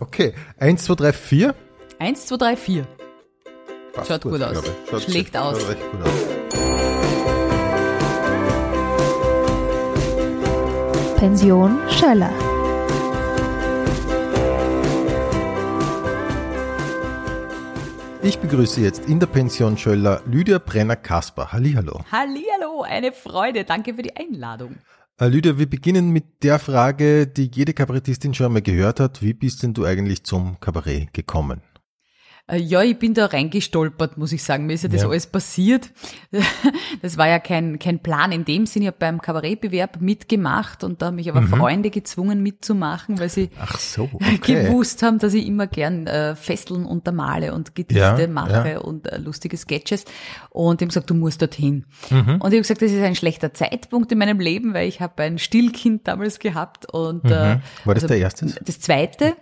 Okay, eins, zwei, drei, vier. Eins, zwei, drei, vier. Passt Schaut gut aus. glaube ich. Schaut Schlägt schaut aus. recht gut aus. Pension Schöller. Ich begrüße jetzt in der Pension Schöller Lydia Brenner-Kasper. Hallihallo. Hallihallo, eine Freude. Danke für die Einladung. Äh, Lydia, wir beginnen mit der Frage, die jede Kabarettistin schon einmal gehört hat. Wie bist denn du eigentlich zum Kabarett gekommen? Äh, Ja, ich bin da reingestolpert, muss ich sagen. Mir ist ja das Ja. alles passiert. Das war ja kein, kein Plan in dem Sinn. Ich habe beim Kabarettbewerb mitgemacht und da haben mich aber Freunde gezwungen mitzumachen, weil sie so, Mhm. okay. gewusst haben, dass ich immer gern äh, Festeln untermale und Gedichte Ja, mache ja. und äh, lustige Sketches. Und die haben gesagt, du musst dorthin. Mhm. Und ich habe gesagt, das ist ein schlechter Zeitpunkt in meinem Leben, weil ich habe ein Stillkind damals gehabt. Und äh, Mhm. War das der erste? das zweite.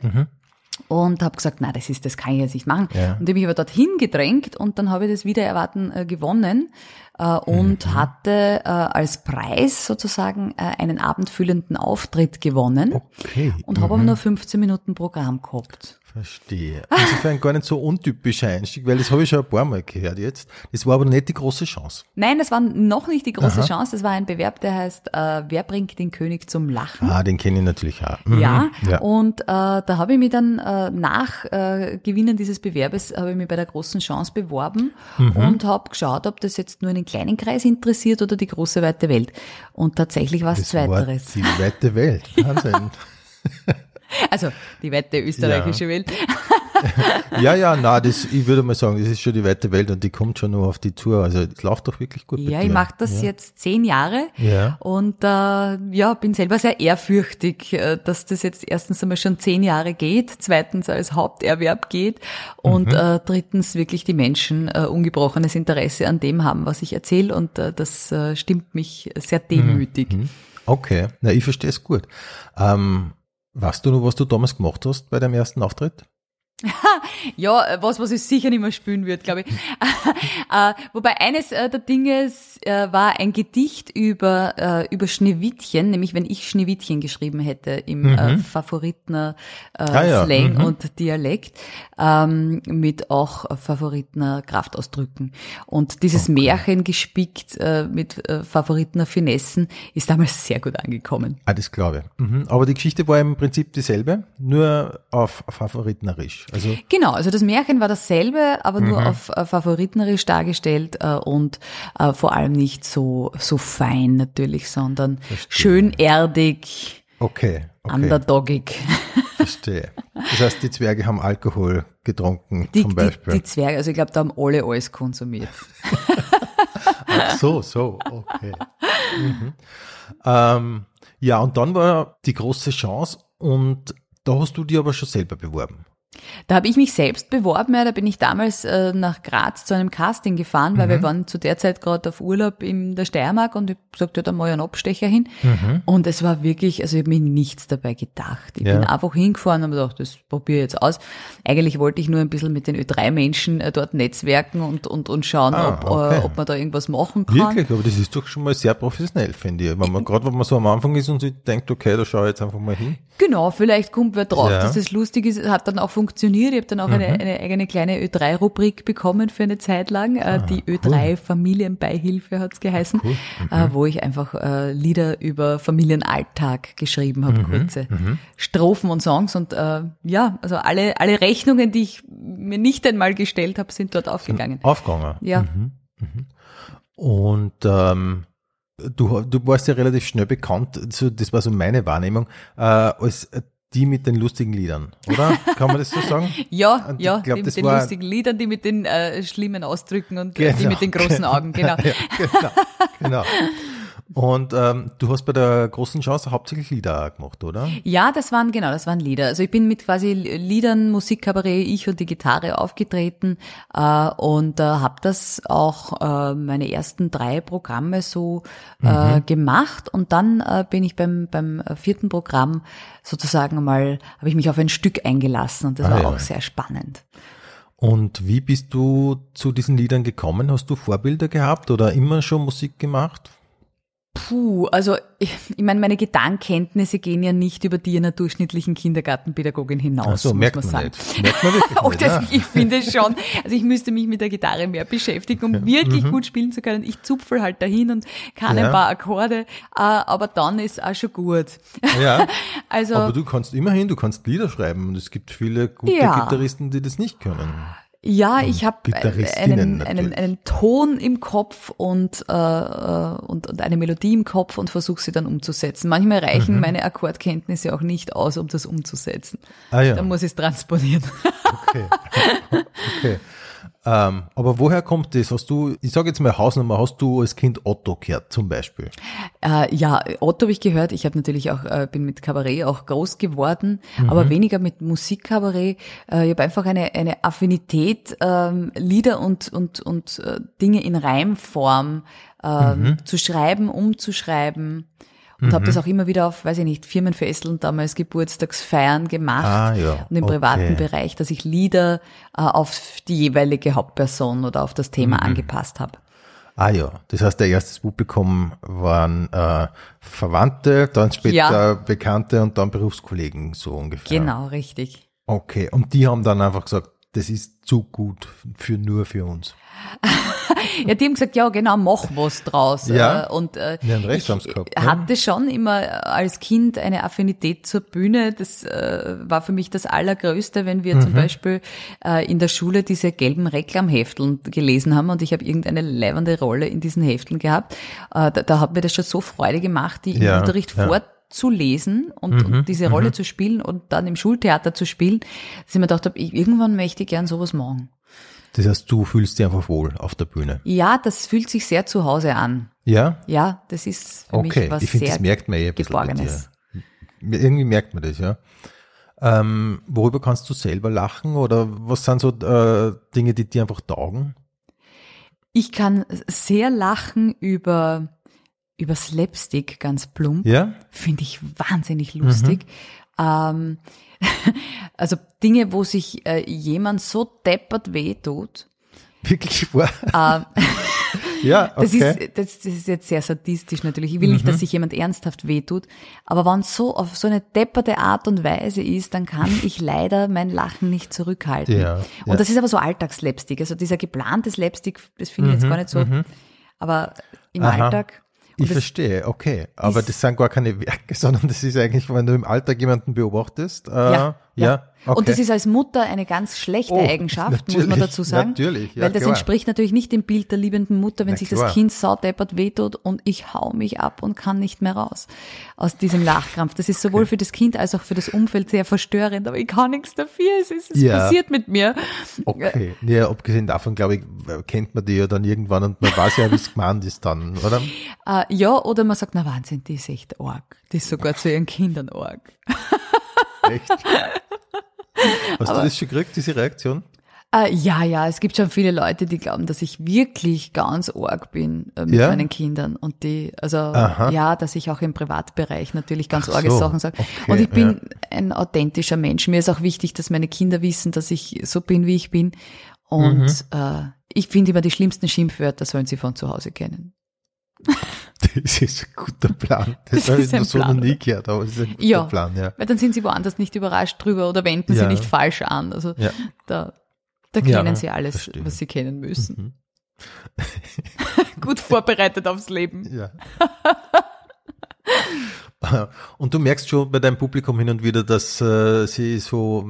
Und habe gesagt, na, das ist, das kann ich jetzt nicht machen. Ja. Und habe mich aber dorthin gedrängt und dann habe ich das wieder erwarten äh, gewonnen äh, und Mhm. hatte äh, als Preis sozusagen äh, einen abendfüllenden Auftritt gewonnen Okay. und habe aber nur 15 Minuten Programm gehabt. Verstehe. Insofern gar nicht so untypischer Einstieg, weil das habe ich schon ein paar Mal gehört jetzt. Das war aber nicht die große Chance. Nein, das war noch nicht die große Chance. Das war ein Bewerb, der heißt äh, Wer bringt den König zum Lachen? Ah, den kenne ich natürlich auch. Mhm. Ja, ja. und äh, da habe ich mich dann äh, nach äh, Gewinnen dieses Bewerbes habe ich mich bei der großen Chance beworben Mhm. und habe geschaut, ob das jetzt nur einen kleinen Kreis interessiert oder die große weite Welt. Und tatsächlich war es Zweiteres. die weite Welt. Wahnsinn. Also die weite österreichische Welt. ja, ja, na, das, ich würde mal sagen, das ist schon die weite Welt und die kommt schon noch auf die Tour. Also, es läuft doch wirklich gut. Ja, ich mache das ja. jetzt zehn Jahre Ja. und äh, ja, bin selber sehr ehrfürchtig, äh, dass das jetzt erstens einmal schon zehn Jahre geht, zweitens als Haupterwerb geht und Mhm. äh, drittens wirklich die Menschen äh, ungebrochenes Interesse an dem haben, was ich erzähle und äh, das äh, stimmt mich sehr demütig. Okay, na, ich verstehe es gut. Ähm, weißt du noch, was du damals gemacht hast bei deinem ersten Auftritt? Ja, äh, was, was ich sicher nicht mehr spielen wird, glaube ich. äh, wobei eines äh, der Dinge war ein Gedicht über, über Schneewittchen, nämlich wenn ich Schneewittchen geschrieben hätte im äh, Favoritner äh, Ah ja, Slang mhm. und Dialekt, ähm, mit auch Favoritner Kraftausdrücken. Und dieses Märchen gespickt äh, mit äh, Favoritner Finessen ist damals sehr gut angekommen. Ah, das glaube ich. Mhm. Aber die Geschichte war im Prinzip dieselbe, nur auf favoritnerisch. Also, Genau, also das Märchen war dasselbe, aber Mhm. nur auf äh, dargestellt äh, und äh, vor allem nicht so so fein natürlich, sondern schön erdig, okay, okay, underdogig. verstehe. Das heißt, die Zwerge haben Alkohol getrunken, Die, zum die, Beispiel. die Zwerge, also ich glaube, da haben alle alles konsumiert. Ach so, so, okay. Mhm. Ähm, ja, und dann war die große Chance und da hast du dir aber schon selber beworben. Da habe ich mich selbst beworben, ja, da bin ich damals äh, nach Graz zu einem Casting gefahren, weil Mhm. wir waren zu der Zeit gerade auf Urlaub in der Steiermark und ich sagte, ja, da mal einen Abstecher hin. Mhm. Und es war wirklich, also ich habe mir nichts dabei gedacht. Ich Ja. bin einfach hingefahren und habe gedacht, das probiere ich jetzt aus. Eigentlich wollte ich nur ein bisschen mit den Ö3-Menschen äh, dort netzwerken und, und, und schauen, Ah, ob, okay. äh, ob man da irgendwas machen kann. Wirklich, aber das ist doch schon mal sehr professionell, finde ich. Wenn man, gerade wenn man so am Anfang ist und sich denkt, okay, da schaue ich jetzt einfach mal hin. Genau, vielleicht kommt wer drauf, Ja. Dass das lustig ist. Hat dann auch funktioniert. Ich habe dann auch eine, eine eigene kleine Ö3-Rubrik bekommen für eine Zeit lang. Äh, die Ö3 Familienbeihilfe hat's geheißen, Mhm. äh, wo ich einfach äh, Lieder über Familienalltag geschrieben habe, Mhm. kurze Strophen und Songs. Und äh, ja, also alle, alle Rechnungen, die ich mir nicht einmal gestellt habe, sind dort aufgegangen. Aufgegangen. Ja. Und ähm, du, du warst ja relativ schnell bekannt, so, das war so meine Wahrnehmung, äh, als die mit den lustigen Liedern, oder? Kann man das so sagen? Ja, ich ja, glaub, die mit den lustigen Liedern, die mit den äh, schlimmen Ausdrücken und äh, die Genau, mit den großen genau. Augen, genau. Ja, genau, genau. Und ähm, du hast bei der großen Chance hauptsächlich Lieder gemacht, oder? Ja, das waren genau, das waren Lieder. Also ich bin mit quasi Liedern, Musikkabarett, ich und die Gitarre aufgetreten äh, und äh, habe das auch äh, meine ersten drei Programme so äh, gemacht und dann äh, bin ich beim beim vierten Programm sozusagen mal habe ich mich auf ein Stück eingelassen und das Ah, war ja. auch sehr spannend. Und wie bist du zu diesen Liedern gekommen? Hast du Vorbilder gehabt oder immer schon Musik gemacht? Puh, also ich, ich meine, meine Gedankenkenntnisse gehen ja nicht über die einer durchschnittlichen Kindergartenpädagogin hinaus, Ach so, muss merkt man sagen. nicht. Merkt man wirklich nicht. das, ja. ich finde schon, also ich müsste mich mit der Gitarre mehr beschäftigen, um wirklich gut spielen zu können. Ich zupfel halt dahin und kann Mhm. Ja. ein paar Akkorde, äh, aber dann ist auch schon gut. ja. Also Aber du kannst immerhin, du kannst Lieder schreiben und es gibt viele gute Ja. Gitarristen, die das nicht können. Ja, ich habe einen, einen, einen Ton im Kopf und, äh, äh, und, und eine Melodie im Kopf und versuche sie dann umzusetzen. Manchmal reichen Mhm. meine Akkordkenntnisse auch nicht aus, um das umzusetzen. Ah ja, Dann muss ich es transponieren. okay. okay. Ähm, aber woher kommt das? Hast du, ich sage jetzt mal Hausnummer, hast du als Kind Otto gehört zum Beispiel? Äh, ja, Otto habe ich gehört. Ich habe natürlich auch, äh, bin mit Kabarett auch groß geworden, aber weniger mit Musikkabarett. Äh, ich habe einfach eine, eine Affinität, ähm, Lieder und, und, und äh, Dinge in Reimform ähm, zu schreiben, umzuschreiben. Und habe das auch immer wieder auf, weiß ich nicht, Firmenfesteln, damals Geburtstagsfeiern gemacht. Ah, ja, Und im privaten okay. Bereich, dass ich Lieder äh, auf die jeweilige Hauptperson oder auf das Thema angepasst habe. Ah ja, das heißt, der erstes Publikum waren äh, Verwandte, dann später Ja. Bekannte und dann Berufskollegen, so ungefähr. Genau, richtig. Okay, und die haben dann einfach gesagt, das ist zu gut für nur für uns. Ja, die haben gesagt, ja, genau, mach was draus. Ja. Äh, Und äh, Ja, recht ich gehabt, hatte schon immer als Kind eine Affinität zur Bühne. Das äh, war für mich das Allergrößte, wenn wir Mhm. zum Beispiel äh, in der Schule diese gelben Reklamhefteln gelesen haben und ich habe irgendeine leibende Rolle in diesen Hefteln gehabt. Äh, da, da hat mir das schon so Freude gemacht, die im Ja, Unterricht ja. Mhm, vorzulesen und, und diese Rolle zu spielen und dann im Schultheater zu spielen, dass ich mir gedacht habe, ich, irgendwann möchte ich gern sowas machen. Das heißt, du fühlst dich einfach wohl auf der Bühne. Ja, das fühlt sich sehr zu Hause an. Ja? Ja, das ist für Okay, mich was ich finde, sehr das merkt man eh ein bisschen bei Geborgenes. dir. Irgendwie merkt man das, ja. Ähm, worüber kannst du selber lachen oder was sind so äh, Dinge, die dir einfach taugen? Ich kann sehr lachen über, über Slapstick, ganz plump. Ja? Finde ich wahnsinnig lustig. Mhm. Ähm, also Dinge, wo sich äh, jemand so deppert wehtut. Wirklich wahr? Ähm, ja, Das, okay. Mhm, ist, das, das ist jetzt sehr sadistisch natürlich. Ich will nicht, dass sich jemand ernsthaft wehtut. Aber wenn es so auf so eine depperte Art und Weise ist, dann kann ich leider mein Lachen nicht zurückhalten. Ja, und ja. das ist aber so Alltagsslapstick. Also dieser geplante Slapstick, das finde ich jetzt gar nicht so. Aber im Mhm, Aha. Alltag. Ich verstehe, okay. Aber das sind gar keine Werke, sondern das ist eigentlich, wenn du im Alltag jemanden beobachtest. Äh, ja, ja. okay. Und das ist als Mutter eine ganz schlechte Oh, Eigenschaft, muss man dazu sagen. natürlich, ja, weil das klar. entspricht natürlich nicht dem Bild der liebenden Mutter, wenn Na, sich klar. das Kind saudeppert wehtut und ich hau mich ab und kann nicht mehr raus aus diesem Lachkrampf. Das ist sowohl für das Kind als auch für das Umfeld sehr verstörend, aber ich kann nichts dafür. Es ist, es Ja. passiert mit mir. Okay. Ja, abgesehen davon, glaube ich, kennt man die ja dann irgendwann und man weiß ja, wie es gemeint ist dann, oder? Äh, ja, oder man sagt, na Wahnsinn, die ist echt arg. Die ist sogar zu ihren Kindern arg. Echt? Hast du das schon gekriegt, diese Reaktion? Äh, ja, ja, es gibt schon viele Leute, die glauben, dass ich wirklich ganz arg bin äh, mit Ja? meinen Kindern und die, also Aha. ja, dass ich auch im Privatbereich natürlich ganz Ach arge so, Sachen sage. okay, und ich bin ein authentischer Mensch. Mir ist auch wichtig, dass meine Kinder wissen, dass ich so bin, wie ich bin. Und Mhm. äh, ich finde immer die schlimmsten Schimpfwörter sollen sie von zu Hause kennen. Das ist ein guter Plan. Das, Das habe ist ich noch ein so Plan, noch nie gehört, aber das ist ein guter Ja. Plan, ja. Weil dann sind sie woanders nicht überrascht drüber oder wenden Ja. sie nicht falsch an. Also Ja. da, da kennen sie alles, verstehe. was sie kennen müssen. Mhm. Gut vorbereitet aufs Leben. Ja. Und du merkst schon bei deinem Publikum hin und wieder, dass äh, sie so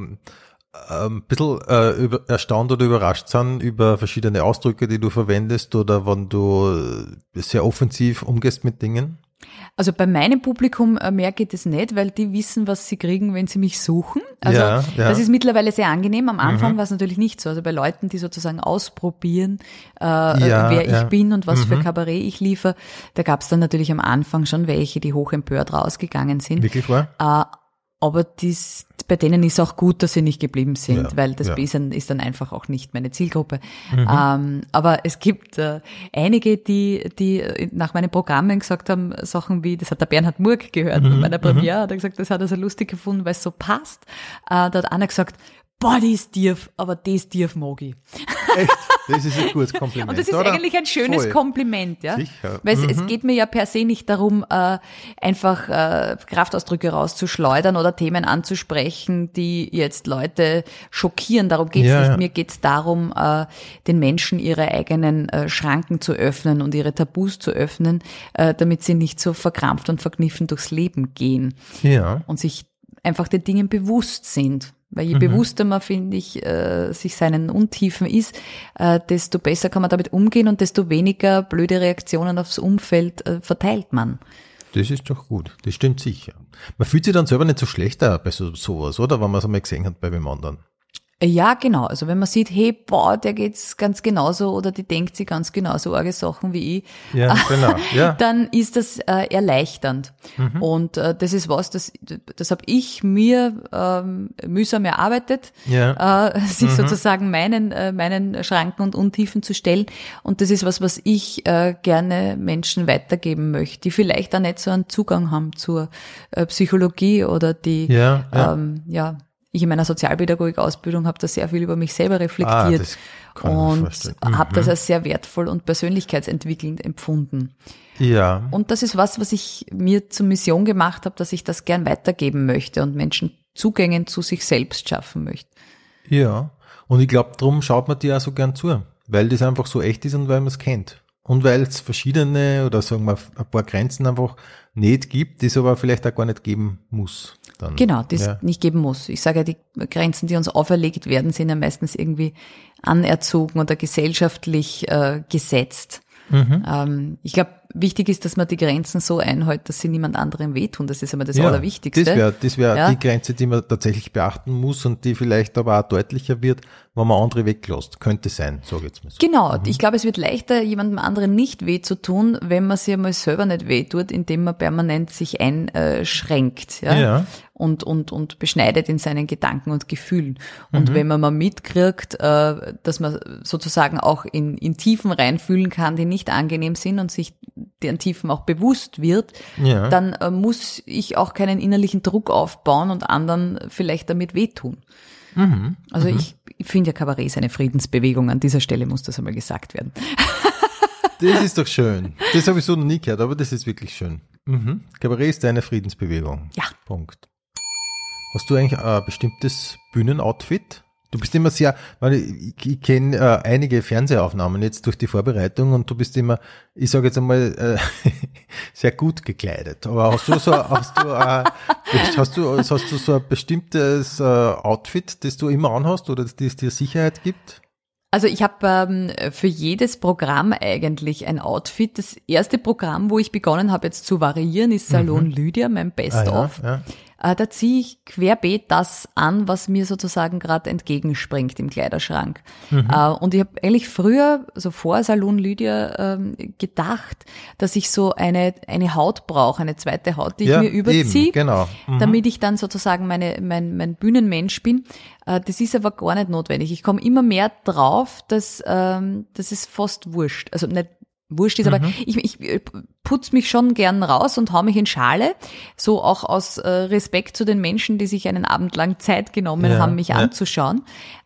ein bisschen äh, über, erstaunt oder überrascht sind über verschiedene Ausdrücke, die du verwendest oder wenn du äh, sehr offensiv umgehst mit Dingen. Also bei meinem Publikum äh, merke ich das nicht, weil die wissen, was sie kriegen, wenn sie mich suchen. Also Ja, ja. das ist mittlerweile sehr angenehm. Am Anfang Mhm. war es natürlich nicht so. Also bei Leuten, die sozusagen ausprobieren, äh, Ja, wer ja. ich bin und was für Mhm. Kabarett ich liefere, da gab es dann natürlich am Anfang schon welche, die hoch empört rausgegangen sind. Wirklich wahr? Äh, aber dies, bei denen ist auch gut, dass sie nicht geblieben sind, Ja, weil das ja. ist, dann, ist dann einfach auch nicht meine Zielgruppe. Mhm. Ähm, aber es gibt äh, einige, die, die nach meinen Programmen gesagt haben, Sachen wie, das hat der Bernhard Murg gehört Mhm, bei meiner Premiere, hat er gesagt, das hat er so lustig gefunden, weil es so passt. Äh, da hat einer gesagt, boah, die ist tief, aber das tief mag ich. Echt? Das ist ein gutes Kompliment. Und das ist oder? eigentlich ein schönes Voll. Kompliment, ja. Sicher. Weil es, Mhm. es geht mir ja per se nicht darum, äh, einfach äh, Kraftausdrücke rauszuschleudern oder Themen anzusprechen, die jetzt Leute schockieren. Darum geht's Ja, nicht. ja. Mir geht's darum, äh, den Menschen ihre eigenen äh, Schranken zu öffnen und ihre Tabus zu öffnen, äh, damit sie nicht so verkrampft und verkniffen durchs Leben gehen Ja. und sich einfach den Dingen bewusst sind. Weil je bewusster man, finde ich, äh, sich seinen Untiefen ist, äh, desto besser kann man damit umgehen und desto weniger blöde Reaktionen aufs Umfeld äh, verteilt man. Das ist doch gut. Das stimmt sicher. Man fühlt sich dann selber nicht so schlecht auch bei so, sowas, oder? Wenn man es einmal gesehen hat bei wem anderen. Äh, Ja, genau. Also wenn man sieht, hey, boah, der geht's ganz genauso oder die denkt sich ganz genauso arge Sachen wie ich, Ja, genau. Ja. dann ist das äh, erleichternd. Und äh, das ist was, das, das habe ich mir ähm, mühsam erarbeitet, Ja. äh, sich sozusagen meinen, äh, meinen Schranken und Untiefen zu stellen. Und das ist was, was ich äh, gerne Menschen weitergeben möchte, die vielleicht auch nicht so einen Zugang haben zur äh, Psychologie oder die, Ja, ja. Ähm, ja, ich in meiner Sozialpädagogik-Ausbildung habe da sehr viel über mich selber Ah, reflektiert mir und. Mhm. habe das als sehr wertvoll und persönlichkeitsentwickelnd empfunden. Ja. Und das ist was, was ich mir zur Mission gemacht habe, dass ich das gern weitergeben möchte und Menschen Zugänge zu sich selbst schaffen möchte. Ja. Und ich glaube, drum schaut man dir auch so gern zu, weil das einfach so echt ist und weil man es kennt. Und weil es verschiedene oder sagen wir ein paar Grenzen einfach nicht gibt, die es aber vielleicht auch gar nicht geben muss. Dann. Genau, es ja. nicht geben muss. Ich sage ja, die Grenzen, die uns auferlegt werden, sind ja meistens irgendwie anerzogen oder gesellschaftlich äh, gesetzt. Mhm. Ähm, ich glaube, wichtig ist, dass man die Grenzen so einhält, dass sie niemand anderem wehtun. Das ist immer das Ja, Allerwichtigste. Das wäre das wär Ja. die Grenze, die man tatsächlich beachten muss und die vielleicht aber auch deutlicher wird, wenn man andere weglässt. Könnte sein, sage ich jetzt mal so. Genau, ich glaube, es wird leichter, jemandem anderen nicht weh zu tun, wenn man sich einmal selber nicht weh tut, indem man permanent sich einschränkt ja? Ja. Und, und, und beschneidet in seinen Gedanken und Gefühlen. Mhm. Und wenn man mal mitkriegt, äh, dass man sozusagen auch in, in Tiefen reinfühlen kann, die nicht angenehm sind und sich deren Tiefen auch bewusst wird, Ja. dann äh, muss ich auch keinen innerlichen Druck aufbauen und anderen vielleicht damit wehtun. Mhm. Also ich, ich finde ja Kabarett ist eine Friedensbewegung. An dieser Stelle muss das einmal gesagt werden. Das ist doch schön. Das habe ich so noch nie gehört, aber das ist wirklich schön. Mhm. Kabarett ist eine Friedensbewegung. Ja. Punkt. Hast du eigentlich ein bestimmtes Bühnenoutfit? Du bist immer sehr, weil ich, ich kenne äh, einige Fernsehaufnahmen jetzt durch die Vorbereitung und du bist immer, ich sage jetzt einmal, äh, sehr gut gekleidet. Aber hast du so, hast du, äh, hast du, hast du so ein bestimmtes äh, Outfit, das du immer anhast oder das dir Sicherheit gibt? Also ich habe ähm, für jedes Programm eigentlich ein Outfit. Das erste Programm, wo ich begonnen habe jetzt zu variieren, ist Salon Lydia, mein Best-of. Mhm. Ah, ja, ja. Äh, da ziehe ich querbeet das an, was mir sozusagen gerade entgegenspringt im Kleiderschrank. Mhm. Äh, und ich habe eigentlich früher, so vor Salon Lydia, ähm, gedacht, dass ich so eine, eine Haut brauche, eine zweite Haut, die Ja, ich mir überziehe, genau. Mhm. damit ich dann sozusagen meine, mein, mein Bühnenmensch bin. Äh, das ist aber gar nicht notwendig. Ich komme immer mehr drauf, dass ähm, das ist fast wurscht. Also nicht wurscht ist, aber Mhm. ich, ich putz mich schon gern raus und hau mich in Schale. So auch aus äh, Respekt zu den Menschen, die sich einen Abend lang Zeit genommen Ja, haben, mich ja. anzuschauen.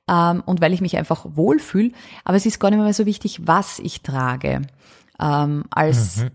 Ähm, und weil ich mich einfach wohlfühle. Aber es ist gar nicht mehr so wichtig, was ich trage, ähm, als Mhm.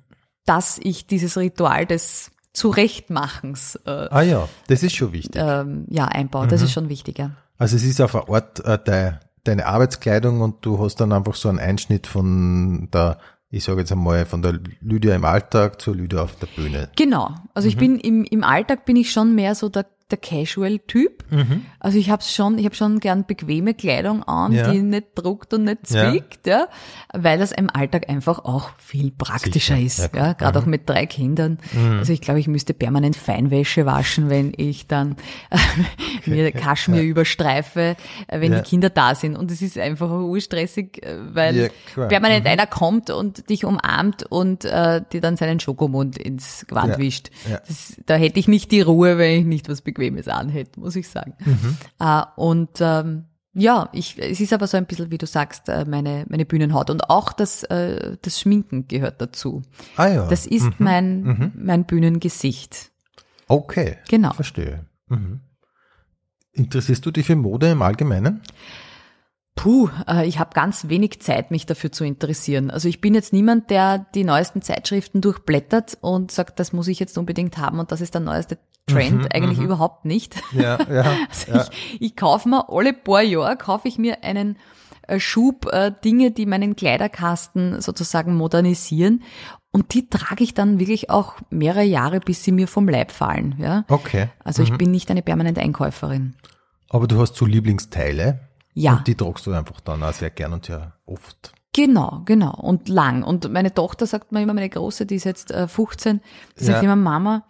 dass ich dieses Ritual des Zurechtmachens äh, Ah ja, das ist schon wichtig. ähm, ja, einbaue. Mhm. Das ist schon wichtiger. Also es ist auf eine Art äh, de, deine Arbeitskleidung und du hast dann einfach so einen Einschnitt von der, ich sage jetzt einmal, von der Lydia im Alltag zur Lydia auf der Bühne. Genau. Also Mhm. ich bin im, im Alltag bin ich schon mehr so der, der Casual-Typ. Mhm. Also ich habe schon, ich habe schon gern bequeme Kleidung an, Ja. die nicht druckt und nicht Ja. zwickt, ja. weil das im Alltag einfach auch viel praktischer Sicher. ist, Ja, ja, klar. Mhm. gerade auch mit drei Kindern. Also ich glaube, ich müsste permanent Feinwäsche waschen, wenn ich dann mir Kaschmir überstreife, äh, wenn Ja. die Kinder da sind. Und es ist einfach urstressig, äh, weil Ja, permanent Mhm. einer kommt und dich umarmt und äh, dir dann seinen Schokomund ins Gewand Ja. wischt. Ja. Das, da hätte ich nicht die Ruhe, wenn ich nicht was Bequemes anhätte, muss ich sagen. Mhm. Äh, und ähm, ja, ich, es ist aber so ein bisschen, wie du sagst, äh, meine, meine Bühnenhaut. Und auch das, äh, das Schminken gehört dazu. Ah ja. Das ist mein, mein Bühnengesicht. okay. Genau. Verstehe. Mhm. Interessierst du dich für Mode im Allgemeinen? Puh, äh, ich habe ganz wenig Zeit, mich dafür zu interessieren. Also ich bin jetzt niemand, der die neuesten Zeitschriften durchblättert und sagt, das muss ich jetzt unbedingt haben und das ist der neueste Trend. Mhm, Eigentlich mhm. überhaupt nicht. Ja, ja. Also ja. ich, ich kaufe mir alle paar Jahre, kaufe ich mir einen äh, Schub äh, Dinge, die meinen Kleiderkasten sozusagen modernisieren. Und die trage ich dann wirklich auch mehrere Jahre, bis sie mir vom Leib fallen. Ja? Okay. Also ich bin nicht eine permanente Einkäuferin. Aber du hast so Lieblingsteile. Ja. Und die tragst du einfach dann auch sehr gern und sehr oft. Genau, genau. Und lang. Und meine Tochter sagt mir immer, meine Große, die ist jetzt äh, 15, die sagt Ja. immer, Mama,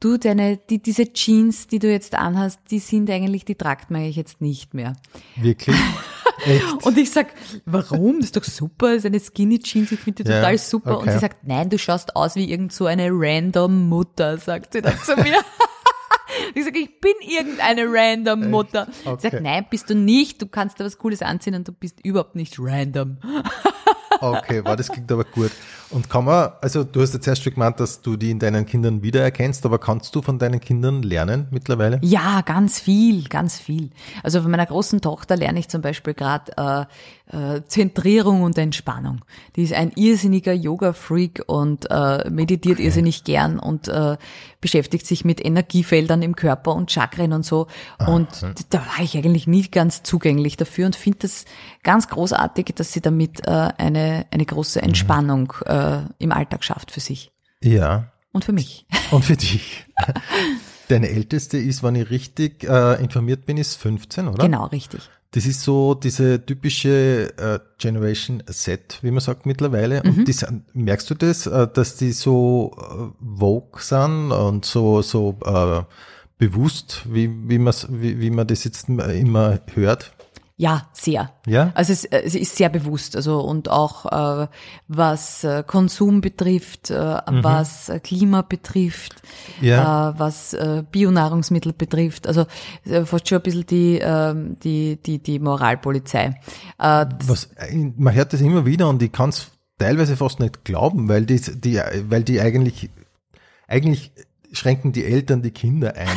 du, deine, die, diese Jeans, die du jetzt anhast, die sind eigentlich, die tragt man eigentlich jetzt nicht mehr. Wirklich? Echt? Und ich sag, warum? Das ist doch super, das ist eine Skinny Jeans, ich finde die Ja, total super. Und okay. sie sagt, nein, du schaust aus wie irgend so eine random Mutter, sagt sie dann zu mir. Ich sage, ich bin irgendeine random Mutter. Okay. sagt, nein, bist du nicht, du kannst da was Cooles anziehen und du bist überhaupt nicht random. Okay, war das klingt aber gut. Und kann man, also du hast jetzt erst schon gemeint, dass du die in deinen Kindern wiedererkennst, aber kannst du von deinen Kindern lernen mittlerweile? Ja, ganz viel, ganz viel. Also von meiner großen Tochter lerne ich zum Beispiel gerade äh, äh, Zentrierung und Entspannung. Die ist ein irrsinniger Yoga-Freak und äh, meditiert irrsinnig gern und äh, beschäftigt sich mit Energiefeldern im Körper und Chakren und so. Und da war ich eigentlich nie ganz zugänglich dafür und finde das ganz großartig, dass sie damit äh, eine, eine große Entspannung äh, im Alltag schafft für sich Ja. und für mich. Und für dich? Deine älteste ist, wenn ich richtig äh, informiert bin, ist 15, oder? Genau, richtig. Das ist so diese typische äh, Generation Z, wie man sagt mittlerweile. Und die merkst du das, äh, dass die so äh, vogue sind und so so äh, bewusst, wie wie man wie, wie man das jetzt immer hört? Ja, sehr. Ja? Also es, es ist sehr bewusst, also und auch äh, was äh, Konsum betrifft, äh, was äh, Klima betrifft, Mhm. Ja. äh, was äh, Bionahrungsmittel betrifft, also äh, fast schon ein bisschen die ähm, die die die Moralpolizei. Äh, Was, äh, man hört das immer wieder und ich kann es teilweise fast nicht glauben, weil die, die, weil die eigentlich, eigentlich schränken die Eltern die Kinder ein.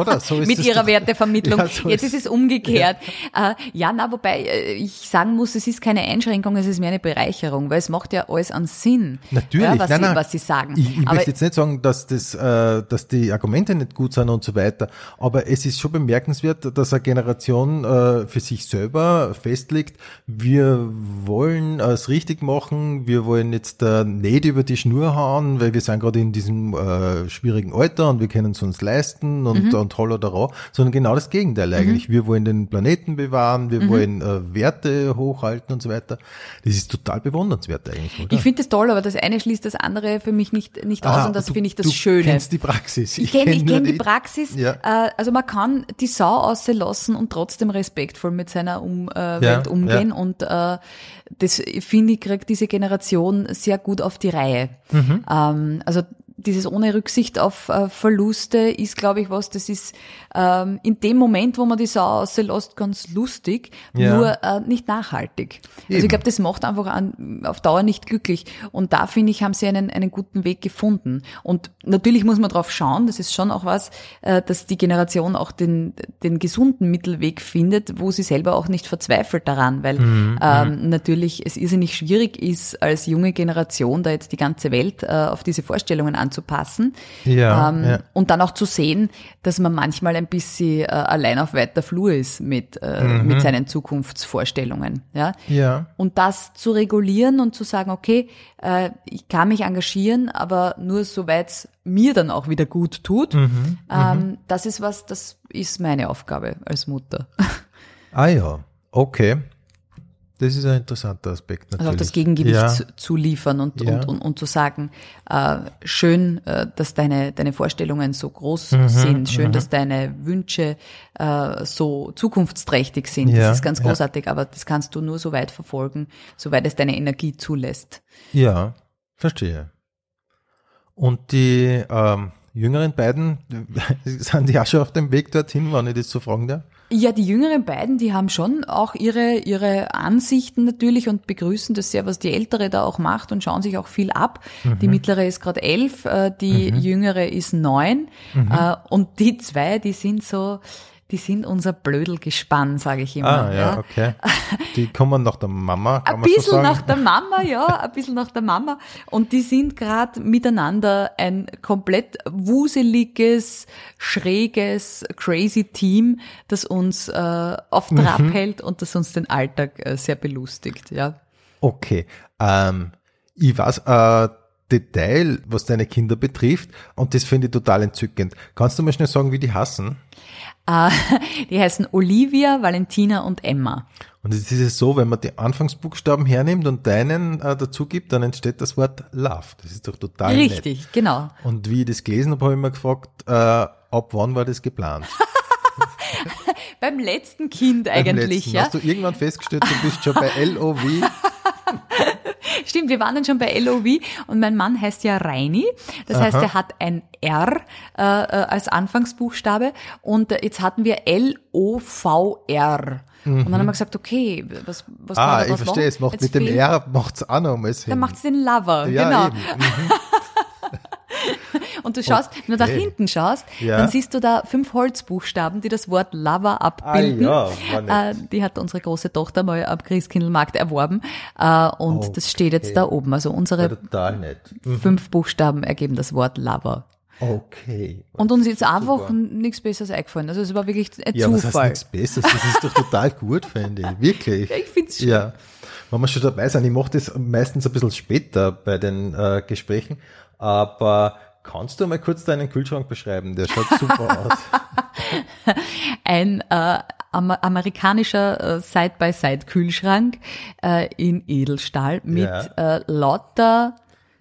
Oder? So ist mit ihrer doch- Wertevermittlung. Ja, so Jetzt ist es umgekehrt. Ja, äh, ja na, wobei äh, ich sagen muss, es ist keine Einschränkung, es ist mehr eine Bereicherung, weil es macht ja alles an Sinn, Natürlich, ja, was, nein, sie, nein. was sie sagen. Ich, ich möchte jetzt nicht sagen, dass das, äh, dass die Argumente nicht gut sind und so weiter, aber es ist schon bemerkenswert, dass eine Generation äh, für sich selber festlegt, wir wollen es richtig machen, wir wollen jetzt äh, nicht über die Schnur hauen, weil wir sind gerade in diesem äh, schwierigen Alter und wir können es uns leisten und, und holla da ra, sondern genau das Gegenteil eigentlich. Wir wollen den Planeten bewahren, wir wollen äh, Werte hochhalten und so weiter. Das ist total bewundernswert eigentlich, oder? Ich finde das toll, aber das eine schließt das andere für mich nicht, nicht aus Aha, und das du- finde ich das du Schöne. kennst die Praxis. ich kenne ich kenn kenn die Praxis. Ja. Äh, also man kann die Sau auslassen und trotzdem respektvoll mit seiner um, äh, Ja, Welt umgehen ja. und äh, das finde ich kriegt diese Generation sehr gut auf die Reihe. Mhm. Ähm, also dieses ohne Rücksicht auf äh, Verluste ist, glaube ich, was, das ist ähm, in dem Moment, wo man die Sau auslässt, ganz lustig, Ja. nur äh, nicht nachhaltig. Also Eben. ich glaube, das macht einfach an, auf Dauer nicht glücklich. Und da, finde ich, haben sie einen, einen guten Weg gefunden. Und natürlich muss man drauf schauen, das ist schon auch was, äh, dass die Generation auch den, den gesunden Mittelweg findet, wo sie selber auch nicht verzweifelt daran, weil ähm, natürlich es irrsinnig schwierig ist, als junge Generation da jetzt die ganze Welt äh, auf diese Vorstellungen anzupassen. Ja, ähm, ja. Und dann auch zu sehen, dass man manchmal ein bisschen äh, allein auf weiter Flur ist mit, äh, mit seinen Zukunftsvorstellungen. Ja? Ja. Und das zu regulieren und zu sagen, okay, äh, ich kann mich engagieren, aber nur soweit es mir dann auch wieder gut tut. ähm, das ist was, das ist meine Aufgabe als Mutter. Ah ja, okay. Das ist ein interessanter Aspekt natürlich. Also auch das Gegengewicht Ja. zu, liefern und, Ja. und, und, und zu sagen, äh, schön, äh, dass deine, deine Vorstellungen so groß Mhm, sind, schön, dass deine Wünsche äh, so zukunftsträchtig sind. Ja, Das ist ganz großartig, aber das kannst du nur so weit verfolgen, soweit es deine Energie zulässt. Ja, verstehe. Und die ähm, jüngeren beiden, sind die auch schon auf dem Weg dorthin, wenn ich das so fragen darf? Ja, die jüngeren beiden, die haben schon auch ihre, ihre Ansichten natürlich und begrüßen das sehr, was die Ältere da auch macht und schauen sich auch viel ab. Die mittlere ist gerade elf, äh, die jüngere ist neun. Äh, und die zwei, die sind so, die sind unser Blödelgespann, sage ich immer. Ah, ja, okay. Die kommen nach der Mama, kann Ein so bisschen sagen. nach der Mama, ja, ein bisschen nach der Mama. Und die sind gerade miteinander ein komplett wuseliges, schräges, crazy Team, das uns äh, auf Trab Mhm. hält und das uns den Alltag äh, sehr belustigt, ja. Okay. Ähm, ich weiß, äh, Detail, was deine Kinder betrifft, und das finde ich total entzückend. Kannst du mir schnell sagen, wie die hassen? Äh, die heißen Olivia, Valentina und Emma. Und es ist so, wenn man die Anfangsbuchstaben hernimmt und deinen äh, dazu gibt, dann entsteht das Wort Love. Das ist doch total nett. Richtig, genau. Und wie ich das gelesen habe, habe ich mir gefragt, äh, ab wann war das geplant? Beim letzten Kind eigentlich, letzten. ja. Hast du irgendwann festgestellt, du bist schon bei LOV? Stimmt, wir waren dann schon bei LOV und mein Mann heißt ja Reini. Das heißt, er hat ein R äh, äh, als Anfangsbuchstabe und äh, jetzt hatten wir L-O-V-R. Und dann haben wir gesagt, okay, was, was kann Ah, man ich daraus verstehe, machen? es macht Jetzt mit dem R macht's auch noch mal Sinn. Dann macht's den Lover, ja, genau. Und du schaust, wenn du da Okay. hinten schaust, Ja. dann siehst du da fünf Holzbuchstaben, die das Wort Lover abbilden. Ah, ja, äh, die hat unsere große Tochter mal am Christkindlmarkt erworben. Äh, und das steht jetzt Okay. da oben. Also unsere. Mhm. fünf Buchstaben ergeben das Wort Lover. Okay. Und uns ist einfach nichts Besseres eingefallen. Also es war wirklich ein Ja, was heißt Zufall. nichts Besseres? Das ist doch total gut, finde ich. Wirklich. Ja, ich find's schön. Ja. Wenn wir schon dabei sind, ich mache das meistens ein bisschen später bei den äh, Gesprächen, aber kannst du mal kurz deinen Kühlschrank beschreiben? Der schaut super aus. Ein äh, amer amerikanischer äh, Side-by-Side-Kühlschrank äh, in Edelstahl mit Ja. äh, lauter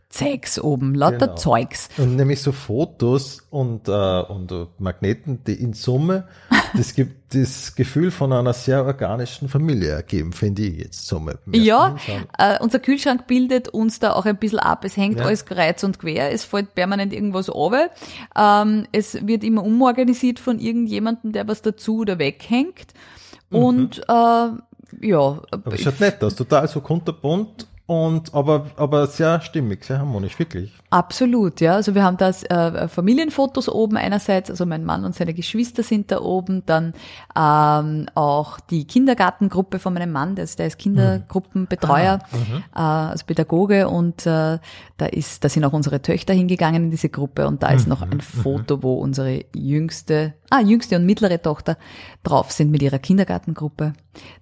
Zeugs oben, lauter Genau. Zeugs. Und nämlich so Fotos und, äh, und Magneten, die in Summe das gibt das Gefühl von einer sehr organischen Familie ergeben, finde ich jetzt so mal. beim ersten Ja, äh, unser Kühlschrank bildet uns da auch ein bisschen ab. Es hängt Ja. alles kreuz und quer, es fällt permanent irgendwas runter. Ähm, es wird immer umorganisiert von irgendjemandem, der was dazu oder weghängt. Und äh, ja, Mhm. Aber es schaut nett aus, total so kunterbunt und aber, aber sehr stimmig, sehr harmonisch, wirklich. Absolut, ja. Also wir haben da äh, Familienfotos oben einerseits, also mein Mann und seine Geschwister sind da oben, dann ähm, auch die Kindergartengruppe von meinem Mann, der ist, der ist Kindergruppenbetreuer, äh, als Pädagoge. Und äh, da ist, da sind auch unsere Töchter hingegangen in diese Gruppe. Und da ist noch ein Foto, wo unsere jüngste, ah, jüngste und mittlere Tochter drauf sind mit ihrer Kindergartengruppe.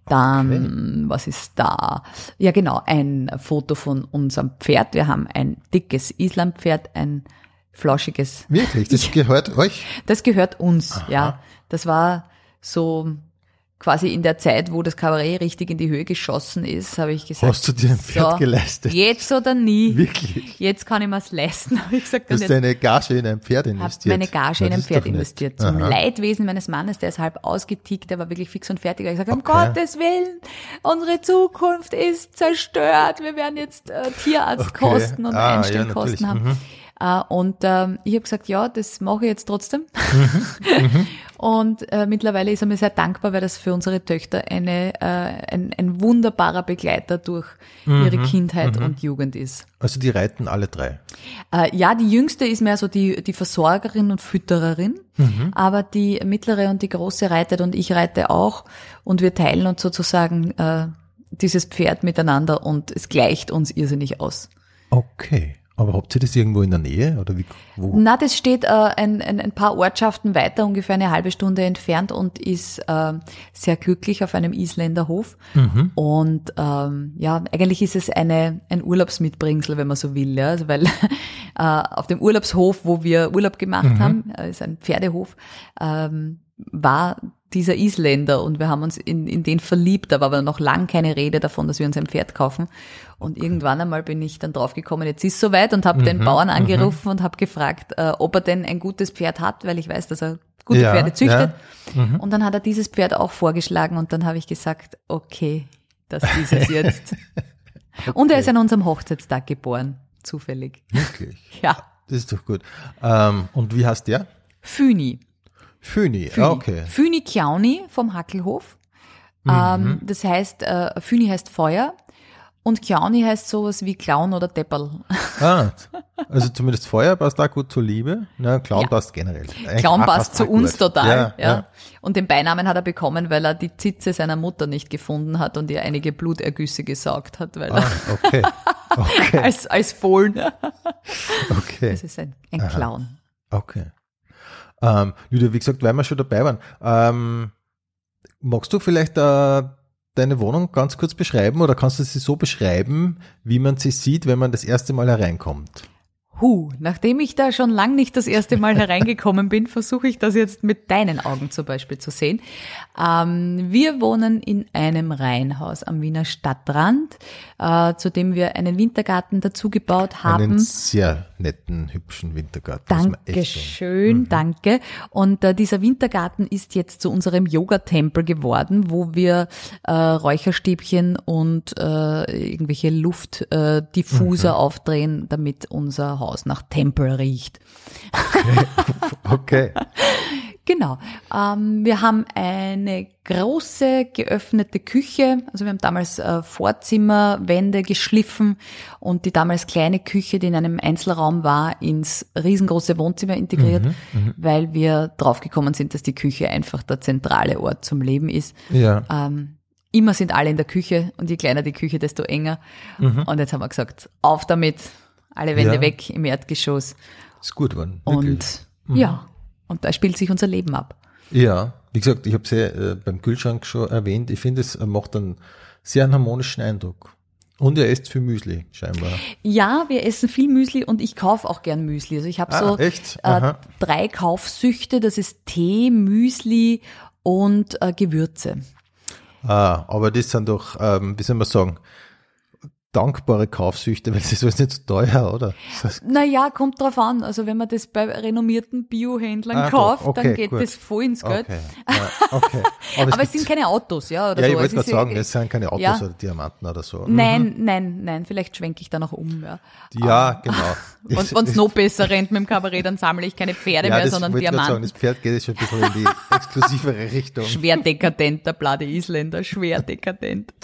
Dann, was ist da? Ja, genau, ein Foto von unserem Pferd. Wir haben ein dickes Islampferd, ein flauschiges. Wirklich, das gehört euch. Das gehört uns, ja. Das war so quasi in der Zeit, wo das Kabarett richtig in die Höhe geschossen ist, habe ich gesagt. Hast du dir ein Pferd geleistet? Jetzt oder nie. Wirklich. Jetzt kann ich mir's leisten, habe ich gesagt. Hast deine Gage in ein Pferd habe investiert. meine Gage Na, in das ein Pferd investiert. Zum Aha. Leidwesen meines Mannes, der ist halb ausgetickt, der war wirklich fix und fertig. Ich gesagt, um Okay. Gottes Willen, unsere Zukunft ist zerstört. Wir werden jetzt äh, Tierarztkosten und Ah, ja, Einstellkosten natürlich. haben. Äh, und ähm, ich habe gesagt, ja, das mache ich jetzt trotzdem. Mhm. und äh, mittlerweile ist er mir sehr dankbar, weil das für unsere Töchter eine, äh, ein, ein wunderbarer Begleiter durch Mhm. ihre Kindheit und Jugend ist. Also die reiten alle drei. Äh, ja, die jüngste ist mehr so die, die Versorgerin und Füttererin, aber die mittlere und die große reitet und ich reite auch und wir teilen uns sozusagen äh, dieses Pferd miteinander und es gleicht uns irrsinnig aus. Okay. Aber habt ihr das irgendwo in der Nähe? Oder wie, wo? Na, das steht äh, ein, ein, ein paar Ortschaften weiter, ungefähr eine halbe Stunde entfernt und ist äh, sehr glücklich auf einem Isländer Hof. Und ähm, ja, eigentlich ist es eine ein Urlaubsmitbringsel, wenn man so will, ja, also weil äh, auf dem Urlaubshof, wo wir Urlaub gemacht haben, äh, ist ein Pferdehof, ähm, war dieser Isländer und wir haben uns in, in den verliebt, da war aber noch lang keine Rede davon, dass wir uns ein Pferd kaufen. Und irgendwann einmal bin ich dann draufgekommen, jetzt ist soweit und habe den Bauern angerufen und habe gefragt, äh, ob er denn ein gutes Pferd hat, weil ich weiß, dass er gute Ja, Pferde züchtet. ja. Und dann hat er dieses Pferd auch vorgeschlagen und dann habe ich gesagt, okay, das ist es jetzt. Und er ist an unserem Hochzeitstag geboren, zufällig. Wirklich. Ja, Das ist doch gut. Ähm, und wie heißt der? Füni. Füni. Füni. Ja, okay. Füni Kiauni vom Hackelhof. Mhm. Ähm, das heißt, äh, Füni heißt Feuer Und Clowny heißt sowas wie Clown oder Depperl. Ah, also zumindest Feuer passt da gut zur Liebe. Na, Clown Ja. passt generell. Eigentlich Clown passt passt zu uns gut. total. Ja, Ja. Und den Beinamen hat er bekommen, weil er die Zitze seiner Mutter nicht gefunden hat und ihr einige Blutergüsse gesaugt hat, weil Ah, okay. Okay. als, als Fohlen. Okay. Das ist ein, ein Clown. Okay. Ähm, Julia, wie gesagt, weil wir schon dabei waren, ähm, magst du vielleicht äh, deine Wohnung ganz kurz beschreiben oder kannst du sie so beschreiben, wie man sie sieht, wenn man das erste Mal hereinkommt? Huh, nachdem ich da schon lang nicht das erste Mal hereingekommen bin, versuche ich das jetzt mit deinen Augen zum Beispiel zu sehen. Ähm, wir wohnen in einem Reihenhaus am Wiener Stadtrand, äh, zu dem wir einen Wintergarten dazu gebaut haben. Einen sehr netten, hübschen Wintergarten. Dankeschön, danke. Und äh, dieser Wintergarten ist jetzt zu unserem Yoga-Tempel geworden, wo wir äh, Räucherstäbchen und äh, irgendwelche Luftdiffuser äh, Diffuser aufdrehen, damit unser Haus nach Tempel riecht. Okay. Genau. Ähm, wir haben eine große geöffnete Küche. Also wir haben damals äh, Vorzimmerwände geschliffen und die damals kleine Küche, die in einem Einzelraum war, ins riesengroße Wohnzimmer integriert, weil wir draufgekommen sind, dass die Küche einfach der zentrale Ort zum Leben ist. Ja. Ähm, immer sind alle in der Küche und je kleiner die Küche, desto enger. Und jetzt haben wir gesagt, auf damit, alle Wände Ja. weg im Erdgeschoss. Ist gut geworden. Und ja, und da spielt sich unser Leben ab. Ja, wie gesagt, ich habe sie äh, beim Kühlschrank schon erwähnt. Ich finde, es äh, macht einen sehr einen harmonischen Eindruck. Und er isst viel Müsli, scheinbar. Ja, wir essen viel Müsli und ich kaufe auch gern Müsli. Also ich habe Ah, so äh, drei Kaufsüchte. Das ist Tee, Müsli und äh, Gewürze. Ah, aber das sind doch, ähm, wie soll man sagen, dankbare Kaufsüchte, weil das ist nicht so teuer, oder? Das heißt, Naja, kommt drauf an. Also wenn man das bei renommierten Biohändlern Ah, kauft, okay, dann geht gut. das voll ins Geld. okay, ja, okay. Aber es gibt- sind keine Autos, ja, oder ja, so. ich wollte Es gerade sagen, es sind keine Autos ja. oder Diamanten oder so. Nein, nein, nein, vielleicht schwenke ich da noch um. Ja. Ja, genau. Und wenn es noch besser rennt mit dem Kabarett, dann sammle ich keine Pferde mehr, sondern gerade sagen, Diamanten. das Pferd geht jetzt schon ein bisschen in die exklusivere Richtung. Schwer dekadent, der blade Isländer, schwer dekadent.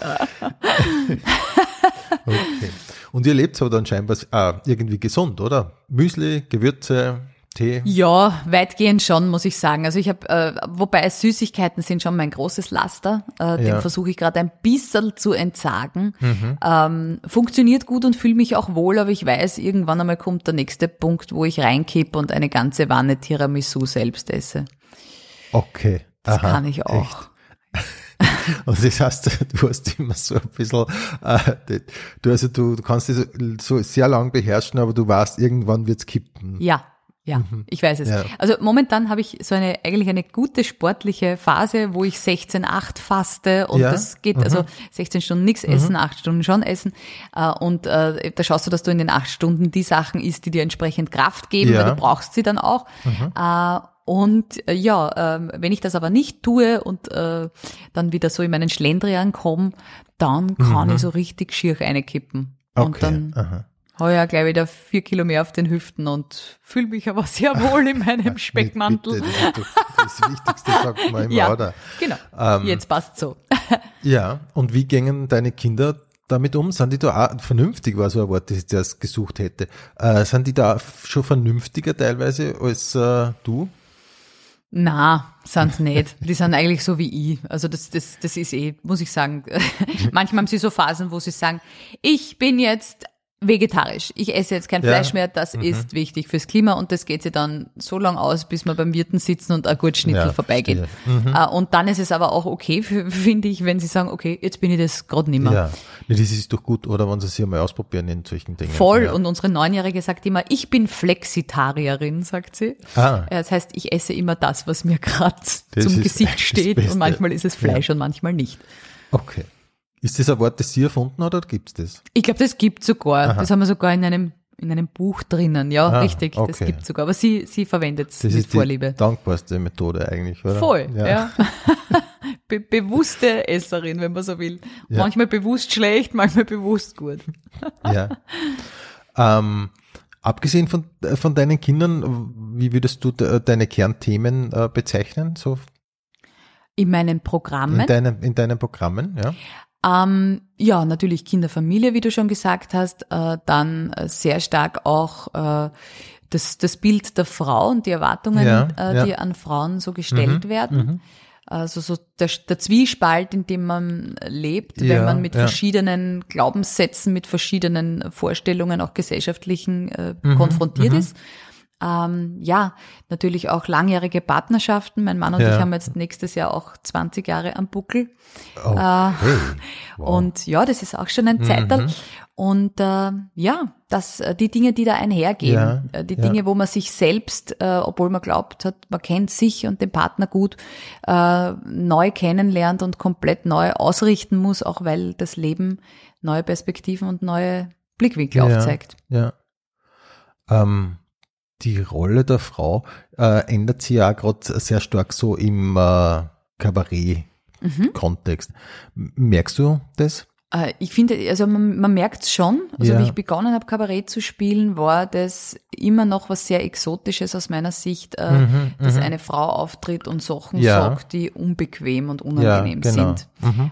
Okay. Und ihr lebt aber dann scheinbar äh, irgendwie gesund, oder? Müsli, Gewürze, Tee. Ja, weitgehend schon, muss ich sagen. Also ich habe, äh, wobei Süßigkeiten sind schon mein großes Laster. Äh, Ja. Dem versuche ich gerade ein bisschen zu entsagen. Ähm, funktioniert gut und fühle mich auch wohl, aber ich weiß, irgendwann einmal kommt der nächste Punkt, wo ich reinkipp und eine ganze Wanne Tiramisu selbst esse. Okay. Das Aha, kann ich auch. Und das heißt, du hast immer so ein bisschen, äh, du, also du, du kannst das so sehr lang beherrschen, aber du weißt, irgendwann wird's kippen. Ja, ja, ich weiß es. Mhm. Ja. Also momentan habe ich so eine eigentlich eine gute sportliche Phase, wo ich 16-8 faste und Ja, Mhm. das geht, also 16 Stunden nichts essen, 8 Stunden schon essen. Äh, Und äh, da schaust du, dass du in den 8 Stunden die Sachen isst, die dir entsprechend Kraft geben, Ja. Mhm. weil du brauchst sie dann auch. Äh, Und äh, ja, ähm, wenn ich das aber nicht tue und äh, dann wieder so in meinen Schlendrian komme, dann kann ich so richtig schier reinkippen. Und Mhm. Okay. dann Aha. habe ich ja gleich wieder vier Kilo mehr auf den Hüften und fühle mich aber sehr wohl in meinem Speckmantel. Bitte, das Wichtigste, sagt man immer, ja, oder? genau. Ähm, Jetzt passt so. Ja, und wie gingen deine Kinder damit um? Sind die da auch vernünftig, war so ein Wort, das ich zuerst gesucht hätte. Äh, sind die da schon vernünftiger teilweise als äh, du? Na, sind's nicht. Die sind eigentlich so wie ich. Also das, das, das ist eh, muss ich sagen. Manchmal haben sie so Phasen, wo sie sagen, ich bin jetzt vegetarisch. Ich esse jetzt kein Ja. Fleisch mehr. Das ist wichtig fürs Klima und das geht sie dann so lang aus, bis wir beim Wirten sitzen und ein Gurtschnitzel Ja, vorbeigeht. verstehe. Äh, Und dann ist es aber auch okay, finde ich, wenn sie sagen, okay, jetzt bin ich das gerade nimmer. Ja, nee, das ist doch gut, oder wenn sie sich mal ausprobieren in solchen Dingen. Voll. Ja. Und unsere Neunjährige sagt immer, ich bin Flexitarierin, sagt sie. Ah. Ja, Das heißt, ich esse immer das, was mir gerade zum Gesicht steht. Und manchmal ist es Fleisch und manchmal nicht. Okay. Ist das ein Wort, das Sie erfunden hat, oder gibt's das? Ich glaube, das gibt sogar. Das haben wir sogar in einem in einem Buch drinnen. Ja, Ah, richtig. Das okay. gibt sogar. Aber sie, sie verwendet es Das mit ist die Vorliebe. dankbarste Methode eigentlich, oder? Voll, ja. Be bewusste Esserin, wenn man so will. Ja. Manchmal bewusst schlecht, manchmal bewusst gut. ja. ähm, abgesehen von, äh, von deinen Kindern, wie würdest du de, deine Kernthemen äh, bezeichnen, so In meinen in Programmen. deinen, in deinen Programmen, ja? Ähm, ja, natürlich Kinderfamilie, wie du schon gesagt hast, äh, dann äh, sehr stark auch äh, das, das Bild der Frau und die Erwartungen, Ja, äh, ja. die an Frauen so gestellt Mhm, werden. Also so der, der Zwiespalt, in dem man lebt, wenn Ja, man mit verschiedenen Glaubenssätzen, mit verschiedenen Vorstellungen, auch gesellschaftlichen, äh, Mhm, konfrontiert ist. Ähm, ja, natürlich auch langjährige Partnerschaften. Mein Mann und Ja. ich haben jetzt nächstes Jahr auch 20 Jahre am Buckel. Okay. Wow. Äh, Und ja, das ist auch schon ein Zeitalter. Und äh, ja, das, äh, die Dinge, die da einhergehen, Ja, äh, die ja. Dinge, wo man sich selbst, äh, obwohl man glaubt hat, man kennt sich und den Partner gut, äh, neu kennenlernt und komplett neu ausrichten muss, auch weil das Leben neue Perspektiven und neue Blickwinkel aufzeigt. Ja. Ähm, die Rolle der Frau äh, ändert sich ja gerade sehr stark so im äh, Kabarett-Kontext. M- Merkst du das? Äh, Ich finde, also man, man merkt schon, also Ja. wie ich begonnen habe, Kabarett zu spielen, war das immer noch was sehr Exotisches aus meiner Sicht, äh, dass eine Frau auftritt und Sachen Mhm, Ja. sagt, die unbequem und unangenehm genau. sind.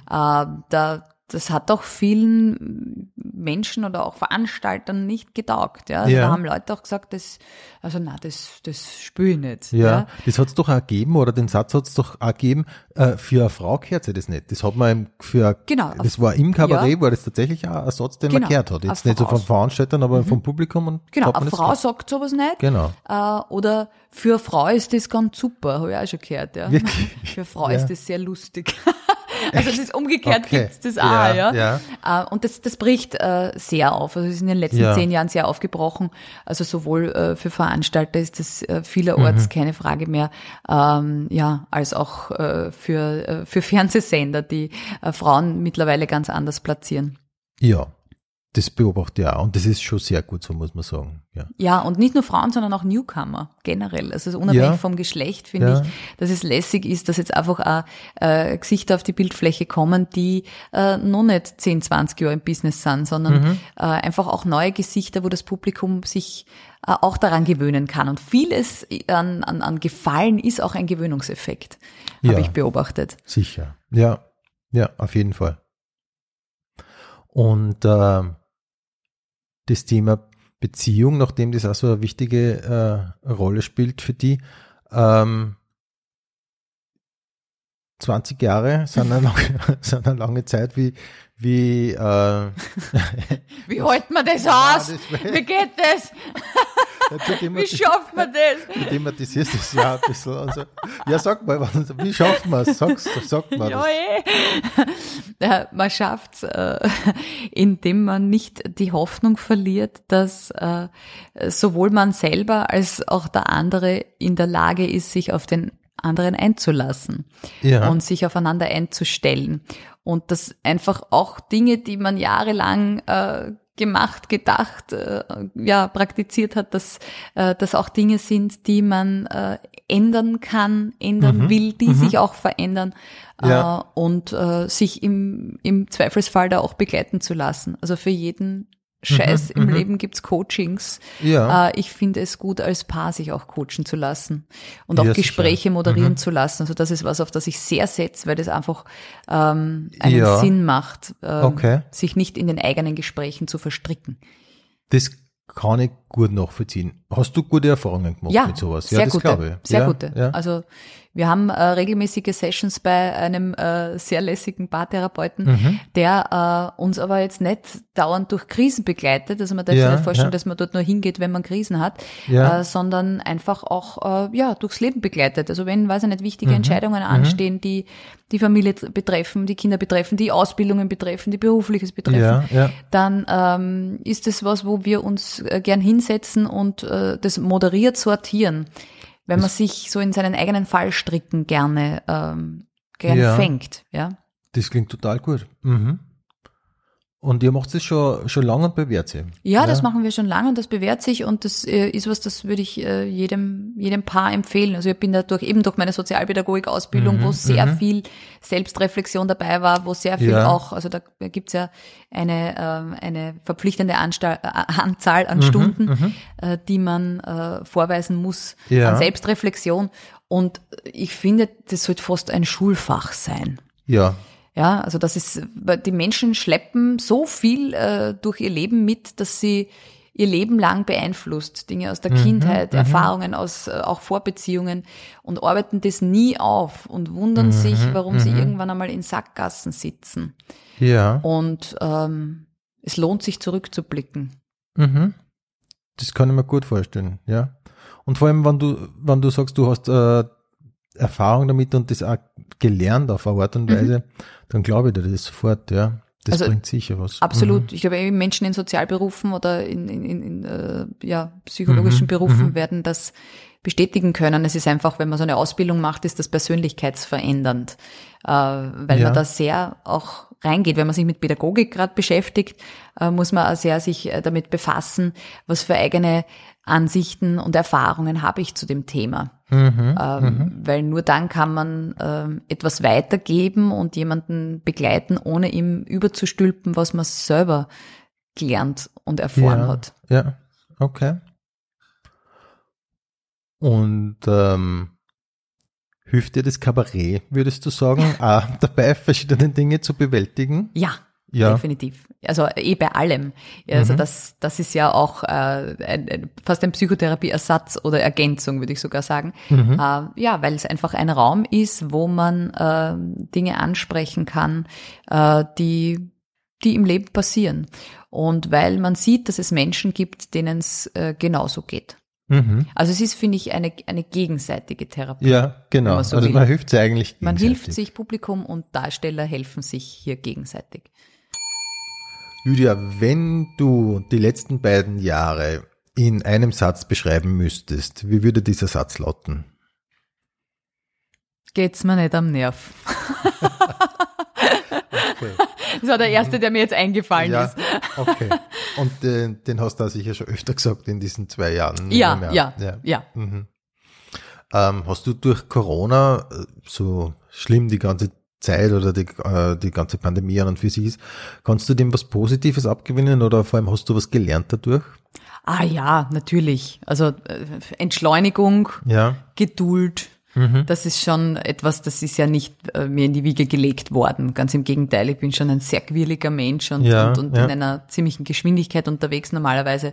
Äh, da, das hat auch vielen Menschen oder auch Veranstaltern nicht getaugt. Ja? Also Ja. Da haben Leute auch gesagt, das, also na, das, das spüre ich nicht. Ja, das hat es doch auch gegeben, oder den Satz hat es doch auch gegeben, äh, für eine Frau gehört sie das nicht. Das hat man für, Genau. das war im Kabarett, Ja. war das tatsächlich auch ein Satz, den man Genau. gehört hat. Jetzt nicht so Frau- von Veranstaltern, aber vom Publikum. Und Genau, man eine Frau gehört. sagt sowas nicht. Genau. Äh, oder für eine Frau ist das ganz super, habe ich auch schon gehört. Ja. Wirklich? Für eine Frau Ja. ist das sehr lustig. also das ist umgekehrt Okay. gibt's das auch, Ja, ja. ja. Äh, und das, das bricht äh, sehr auf. Also es ist in den letzten Ja. zehn Jahren sehr aufgebrochen. Also sowohl äh, für Veranstalter ist das äh, vielerorts Mhm. keine Frage mehr, ähm, ja, als auch äh, für, äh, für Fernsehsender, die Frauen mittlerweile ganz anders platzieren. Ja, das beobachte ich auch. Und das ist schon sehr gut, so muss man sagen. Ja. Ja, und nicht nur Frauen, sondern auch Newcomer generell. Also unabhängig Ja. vom Geschlecht finde Ja. ich, dass es lässig ist, dass jetzt einfach auch äh, Gesichter auf die Bildfläche kommen, die äh, noch nicht 10, 20 Jahre im Business sind, sondern Mhm. äh, einfach auch neue Gesichter, wo das Publikum sich äh, auch daran gewöhnen kann. Und vieles an, an, an Gefallen ist auch ein Gewöhnungseffekt, Ja. habe ich beobachtet. Sicher. Ja, ja, auf jeden Fall. Und äh, das Thema Beziehung, nachdem das auch so eine wichtige äh, Rolle spielt für die, ähm, 20 Jahre sind eine lange, sind eine lange Zeit, wie, wie äh, Wie hält man das aus? Wie geht das? Wie schafft man das? du thematisierst das ja ein bisschen. Also, ja, sag mal, wie schaffen wir es? Sag's, sag mal Ja, das. eh. Man schafft's, äh, indem man nicht die Hoffnung verliert, dass äh, sowohl man selber als auch der andere in der Lage ist, sich auf den anderen einzulassen Ja. und sich aufeinander einzustellen. Und dass einfach auch Dinge, die man jahrelang äh, gemacht, gedacht, äh, ja, praktiziert hat, dass äh, das auch Dinge sind, die man äh, ändern kann, ändern will, die sich auch verändern Ja. äh, und äh, sich im, im Zweifelsfall da auch begleiten zu lassen. Also für jeden Scheiß im Leben gibt's Coachings. Ja. Äh, ich finde es gut, als Paar sich auch coachen zu lassen und auch Ja, sicher. Gespräche moderieren zu lassen. Also das ist was, auf das ich sehr setze, weil das einfach ähm, einen Ja. Sinn macht, ähm, Okay. sich nicht in den eigenen Gesprächen zu verstricken. Das kann ich gut nachvollziehen. Hast du gute Erfahrungen gemacht Ja, mit sowas? sehr ja, das gute, glaube ich. sehr ja, gute. Ja. Also wir haben äh, regelmäßige Sessions bei einem äh, sehr lässigen Paartherapeuten, Mhm. der äh, uns aber jetzt nicht dauernd durch Krisen begleitet. Also man darf sich nicht vorstellen, dass man dort nur hingeht, wenn man Krisen hat, äh, sondern einfach auch äh, ja durchs Leben begleitet. Also wenn, weiß ich nicht, Mhm. wichtige Entscheidungen anstehen, die die Familie betreffen, die Kinder betreffen, die Ausbildungen betreffen, die berufliches betreffen, dann ähm, ist es was, wo wir uns äh, gern hinsetzen und äh, das moderiert sortieren, wenn man sich so in seinen eigenen Fallstricken gerne ähm, gerne Ja. fängt, ja. Das klingt total gut. Mhm. Und ihr macht es schon, schon lange und bewährt sich. Ja, das machen wir schon lange und das bewährt sich und das äh, ist was, das würde ich äh, jedem, jedem Paar empfehlen. Also ich bin da durch, eben durch meine Sozialpädagogik-Ausbildung, Mhm, wo sehr viel Selbstreflexion dabei war, wo sehr viel Ja. auch, also da gibt's ja eine, ähm, eine verpflichtende Anstall, äh, Anzahl Mhm, an Stunden, äh, die man äh, vorweisen muss Ja. an Selbstreflexion. Und ich finde, das sollte fast ein Schulfach sein. Ja, Ja, also das ist, weil die Menschen schleppen so viel äh, durch ihr Leben mit, dass sie ihr Leben lang beeinflusst. Dinge aus der Mhm, Kindheit, mhm. Erfahrungen aus äh, auch Vorbeziehungen und arbeiten das nie auf und wundern Mhm, sich, warum sie mhm. irgendwann einmal in Sackgassen sitzen. Ja. Und ähm, es lohnt sich zurückzublicken. Mhm. Das kann ich mir gut vorstellen, ja. Und vor allem, wenn du, wenn du sagst, du hast äh, Erfahrung damit und das auch gelernt auf eine Art und Weise, dann glaube ich dir das sofort, ja. Das Also, bringt sicher was. Absolut. Ich glaube, eben Menschen in Sozialberufen oder in, in, in, in äh, ja, psychologischen Mhm, Berufen mhm. werden das bestätigen können. Es ist einfach, wenn man so eine Ausbildung macht, ist das persönlichkeitsverändernd, äh, weil Ja. man da sehr auch reingeht. Wenn man sich mit Pädagogik gerade beschäftigt, äh, muss man auch sehr sich äh, damit befassen, was für eigene Ansichten und Erfahrungen habe ich zu dem Thema. Mhm, Ähm, Weil nur dann kann man ähm, etwas weitergeben und jemanden begleiten, ohne ihm überzustülpen, was man selber gelernt und erfahren ja, hat. Ja, okay. Und ähm, hilft dir das Kabarett, würdest du sagen, auch dabei verschiedene Dinge zu bewältigen? Ja, Ja. definitiv. Also eh bei allem. Also Mhm. das, das ist ja auch äh, ein, ein, fast ein Psychotherapieersatz oder Ergänzung, würde ich sogar sagen. Mhm. Äh, ja, weil es einfach ein Raum ist, wo man äh, Dinge ansprechen kann, äh, die, die im Leben passieren. Und weil man sieht, dass es Menschen gibt, denen es äh, genauso geht. Mhm. Also es ist, finde ich, eine, eine gegenseitige Therapie. Ja, genau. Man so also will. man hilft sich eigentlich Man gegenseitig. hilft sich, Publikum und Darsteller helfen sich hier gegenseitig. Lydia, wenn du die letzten beiden Jahre in einem Satz beschreiben müsstest, wie würde dieser Satz lauten? Geht's mir nicht am Nerv. Okay. Das war der erste, der mir jetzt eingefallen ja, ist. okay. Und äh, den hast du sicher schon öfter gesagt in diesen zwei Jahren. Ja, Mehr. ja, ja. Mhm. Ähm, hast du durch Corona, äh, so schlimm die ganze Zeit oder die, äh, die ganze Pandemie an und für sich ist, kannst du dem was Positives abgewinnen oder vor allem hast du was gelernt dadurch? Ah ja, natürlich. Also äh, Entschleunigung, Ja. Geduld, Mhm. das ist schon etwas, das ist ja nicht äh, mir in die Wiege gelegt worden. Ganz im Gegenteil, ich bin schon ein sehr quirliger Mensch und, Ja, und, und ja. in einer ziemlichen Geschwindigkeit unterwegs normalerweise.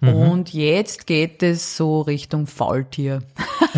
Mhm. Und jetzt geht es so Richtung Faultier.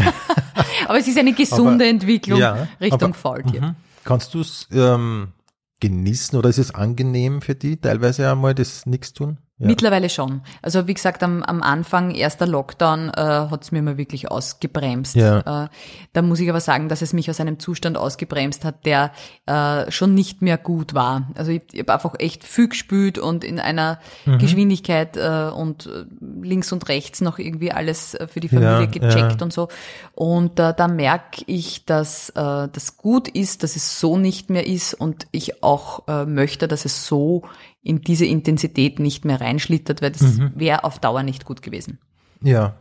aber es ist eine gesunde Aber- Entwicklung Richtung aber- Faultier. Mhm. Kannst du es ähm, genießen oder ist es angenehm für die, teilweise einmal das nichts tun? Ja. Mittlerweile schon. Also wie gesagt, am, am Anfang, erster Lockdown, äh, hat es mir mal wirklich ausgebremst. Ja. Äh, da muss ich aber sagen, dass es mich aus einem Zustand ausgebremst hat, der äh, schon nicht mehr gut war. Also ich, ich habe einfach echt viel gespült und in einer Mhm. Geschwindigkeit äh, und äh, links und rechts noch irgendwie alles äh, für die Familie Ja, gecheckt und so. Und äh, da merke ich, dass äh, das gut ist, dass es so nicht mehr ist und ich auch äh, möchte, dass es so in diese Intensität nicht mehr reinschlittert, weil das Mhm. wäre auf Dauer nicht gut gewesen. Ja,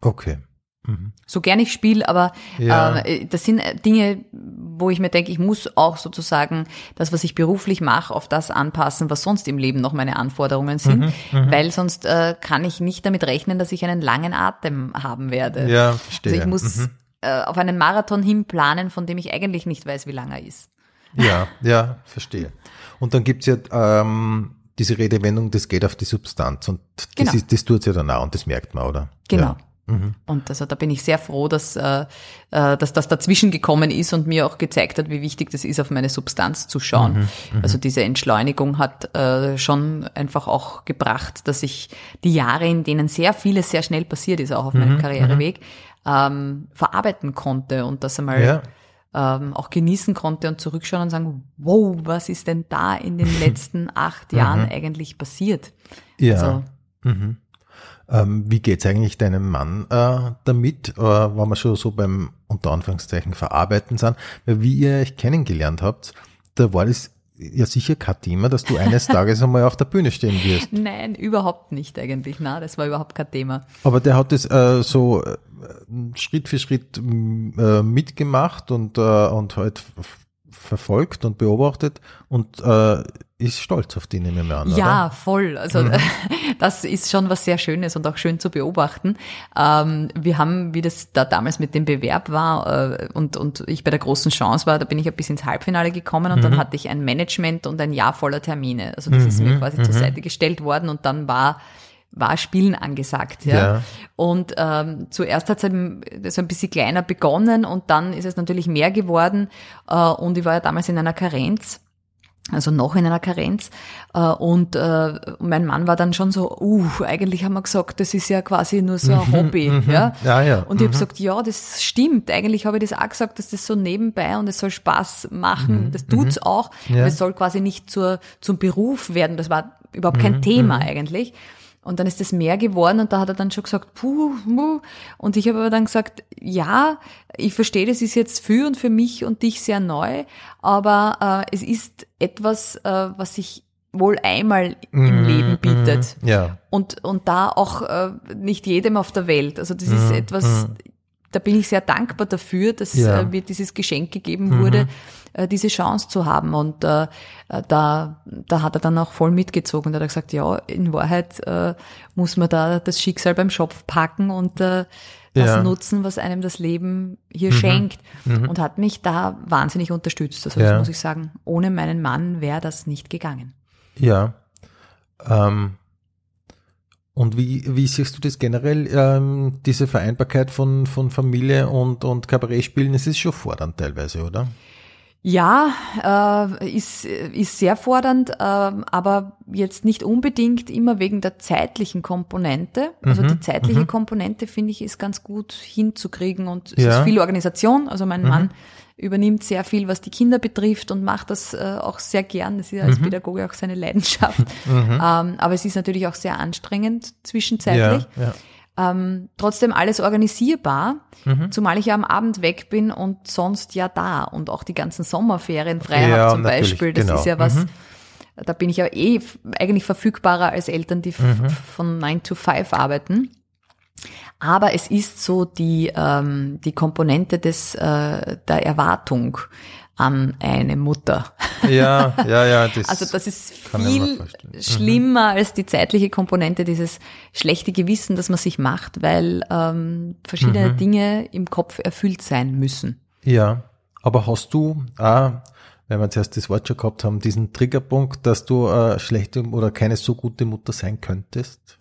okay. So gern ich spiele, aber Ja. äh, das sind Dinge, wo ich mir denke, ich muss auch sozusagen das, was ich beruflich mache, auf das anpassen, was sonst im Leben noch meine Anforderungen sind, Mhm, weil sonst äh, kann ich nicht damit rechnen, dass ich einen langen Atem haben werde. Ja, verstehe. Also ich muss Mhm. äh, auf einen Marathon hinplanen, von dem ich eigentlich nicht weiß, wie lang er ist. Ja, ja, verstehe. Und dann gibt's ja ähm, diese Redewendung, das geht auf die Substanz und das, Genau. ist, das tut's ja dann auch und das merkt man, oder? Genau. Ja. Mhm. Und also da bin ich sehr froh, dass, äh, äh, dass das dazwischen gekommen ist und mir auch gezeigt hat, wie wichtig das ist, auf meine Substanz zu schauen. Mhm, Also diese Entschleunigung hat äh, schon einfach auch gebracht, dass ich die Jahre, in denen sehr vieles sehr schnell passiert ist, auch auf Mhm, meinem Karriereweg, ähm, verarbeiten konnte und das einmal Ja. Ähm, auch genießen konnte und zurückschauen und sagen, wow, was ist denn da in den letzten acht Jahren eigentlich passiert? Ja. Also, Mhm. Ähm, wie geht's eigentlich deinem Mann äh, damit, äh, wenn wir schon so beim unter Anführungszeichen Verarbeiten sind? Weil wie ihr euch kennengelernt habt, da war das ja sicher kein Thema, dass du eines Tages einmal auf der Bühne stehen wirst. Nein, überhaupt nicht eigentlich. Na, das war überhaupt kein Thema. Aber der hat das äh, so äh, Schritt für Schritt m, äh, mitgemacht und, äh, und halt verfolgt und beobachtet und äh, ist stolz auf die, nehme ich an. Ja, voll. Also mhm. das ist schon was sehr Schönes und auch schön zu beobachten. Ähm, wir haben, wie das da damals mit dem Bewerb war äh, und, und ich bei der großen Chance war, da bin ich ein bisschen ins Halbfinale gekommen und mhm. dann hatte ich ein Management und ein Jahr voller Termine. Also das mhm. ist mir mhm. quasi zur mhm. Seite gestellt worden und dann war war Spielen angesagt. Ja. ja. Und ähm, zuerst hat es so ein bisschen kleiner begonnen und dann ist es natürlich mehr geworden. Äh, und ich war ja damals in einer Karenz also noch in einer Karenz. Äh, und äh, mein Mann war dann schon so, uh, eigentlich haben wir gesagt, das ist ja quasi nur so ein mhm, Hobby. Mhm, ja? Ja, ja. Und ich habe gesagt, ja, das stimmt. Eigentlich habe ich das auch gesagt, dass das so nebenbei und es soll Spaß machen. Mhm, das tut's auch. Ja. Aber es soll quasi nicht zur, zum Beruf werden. Das war überhaupt kein Thema eigentlich. Und dann ist es mehr geworden und da hat er dann schon gesagt, puh, puh. Und ich habe aber dann gesagt, ja, ich verstehe, das ist jetzt für und für mich und dich sehr neu, aber äh, es ist etwas, äh, was sich wohl einmal im mm, Leben bietet. Mm, ja. Und, und da auch äh, nicht jedem auf der Welt. Also das ist mm, etwas, da bin ich sehr dankbar dafür, dass ja. äh, mir dieses Geschenk gegeben mhm. wurde, äh, diese Chance zu haben. Und äh, äh, da, da hat er dann auch voll mitgezogen. Da hat er gesagt, ja, in Wahrheit äh, muss man da das Schicksal beim Schopf packen und äh, das ja. nutzen, was einem das Leben hier mhm. schenkt. Mhm. Und hat mich da wahnsinnig unterstützt. Also ja. das muss ich sagen, ohne meinen Mann wäre das nicht gegangen. Ja. Ähm und wie, wie siehst du das generell, ähm, diese Vereinbarkeit von, von Familie und, und Kabarettspielen? Es ist schon fordernd teilweise, oder? Ja, äh, ist, ist sehr fordernd, äh, aber jetzt nicht unbedingt immer wegen der zeitlichen Komponente. Also mhm, die zeitliche mhm. Komponente, finde ich, ist ganz gut hinzukriegen und es ja. ist viel Organisation. Also mein mhm. Mann übernimmt sehr viel, was die Kinder betrifft und macht das äh, auch sehr gern. Das ist als mhm. Pädagoge auch seine Leidenschaft. Mhm. Ähm, aber es ist natürlich auch sehr anstrengend zwischenzeitlich. Ja, ja. Ähm, trotzdem alles organisierbar, mhm. zumal ich ja am Abend weg bin und sonst ja da und auch die ganzen Sommerferien frei ja, habe zum Beispiel. Das genau. ist ja was, mhm. da bin ich ja eh eigentlich verfügbarer als Eltern, die mhm. von 9 to 5 arbeiten. Aber es ist so die, ähm, die Komponente des, äh, der Erwartung an eine Mutter. Ja, ja, ja. Das also das ist viel mhm. schlimmer mhm. als die zeitliche Komponente, dieses schlechte Gewissen, das man sich macht, weil ähm, verschiedene mhm. Dinge im Kopf erfüllt sein müssen. Ja, aber hast du, ah, wenn wir zuerst das Wort schon gehabt haben, diesen Triggerpunkt, dass du äh, schlechte oder keine so gute Mutter sein könntest?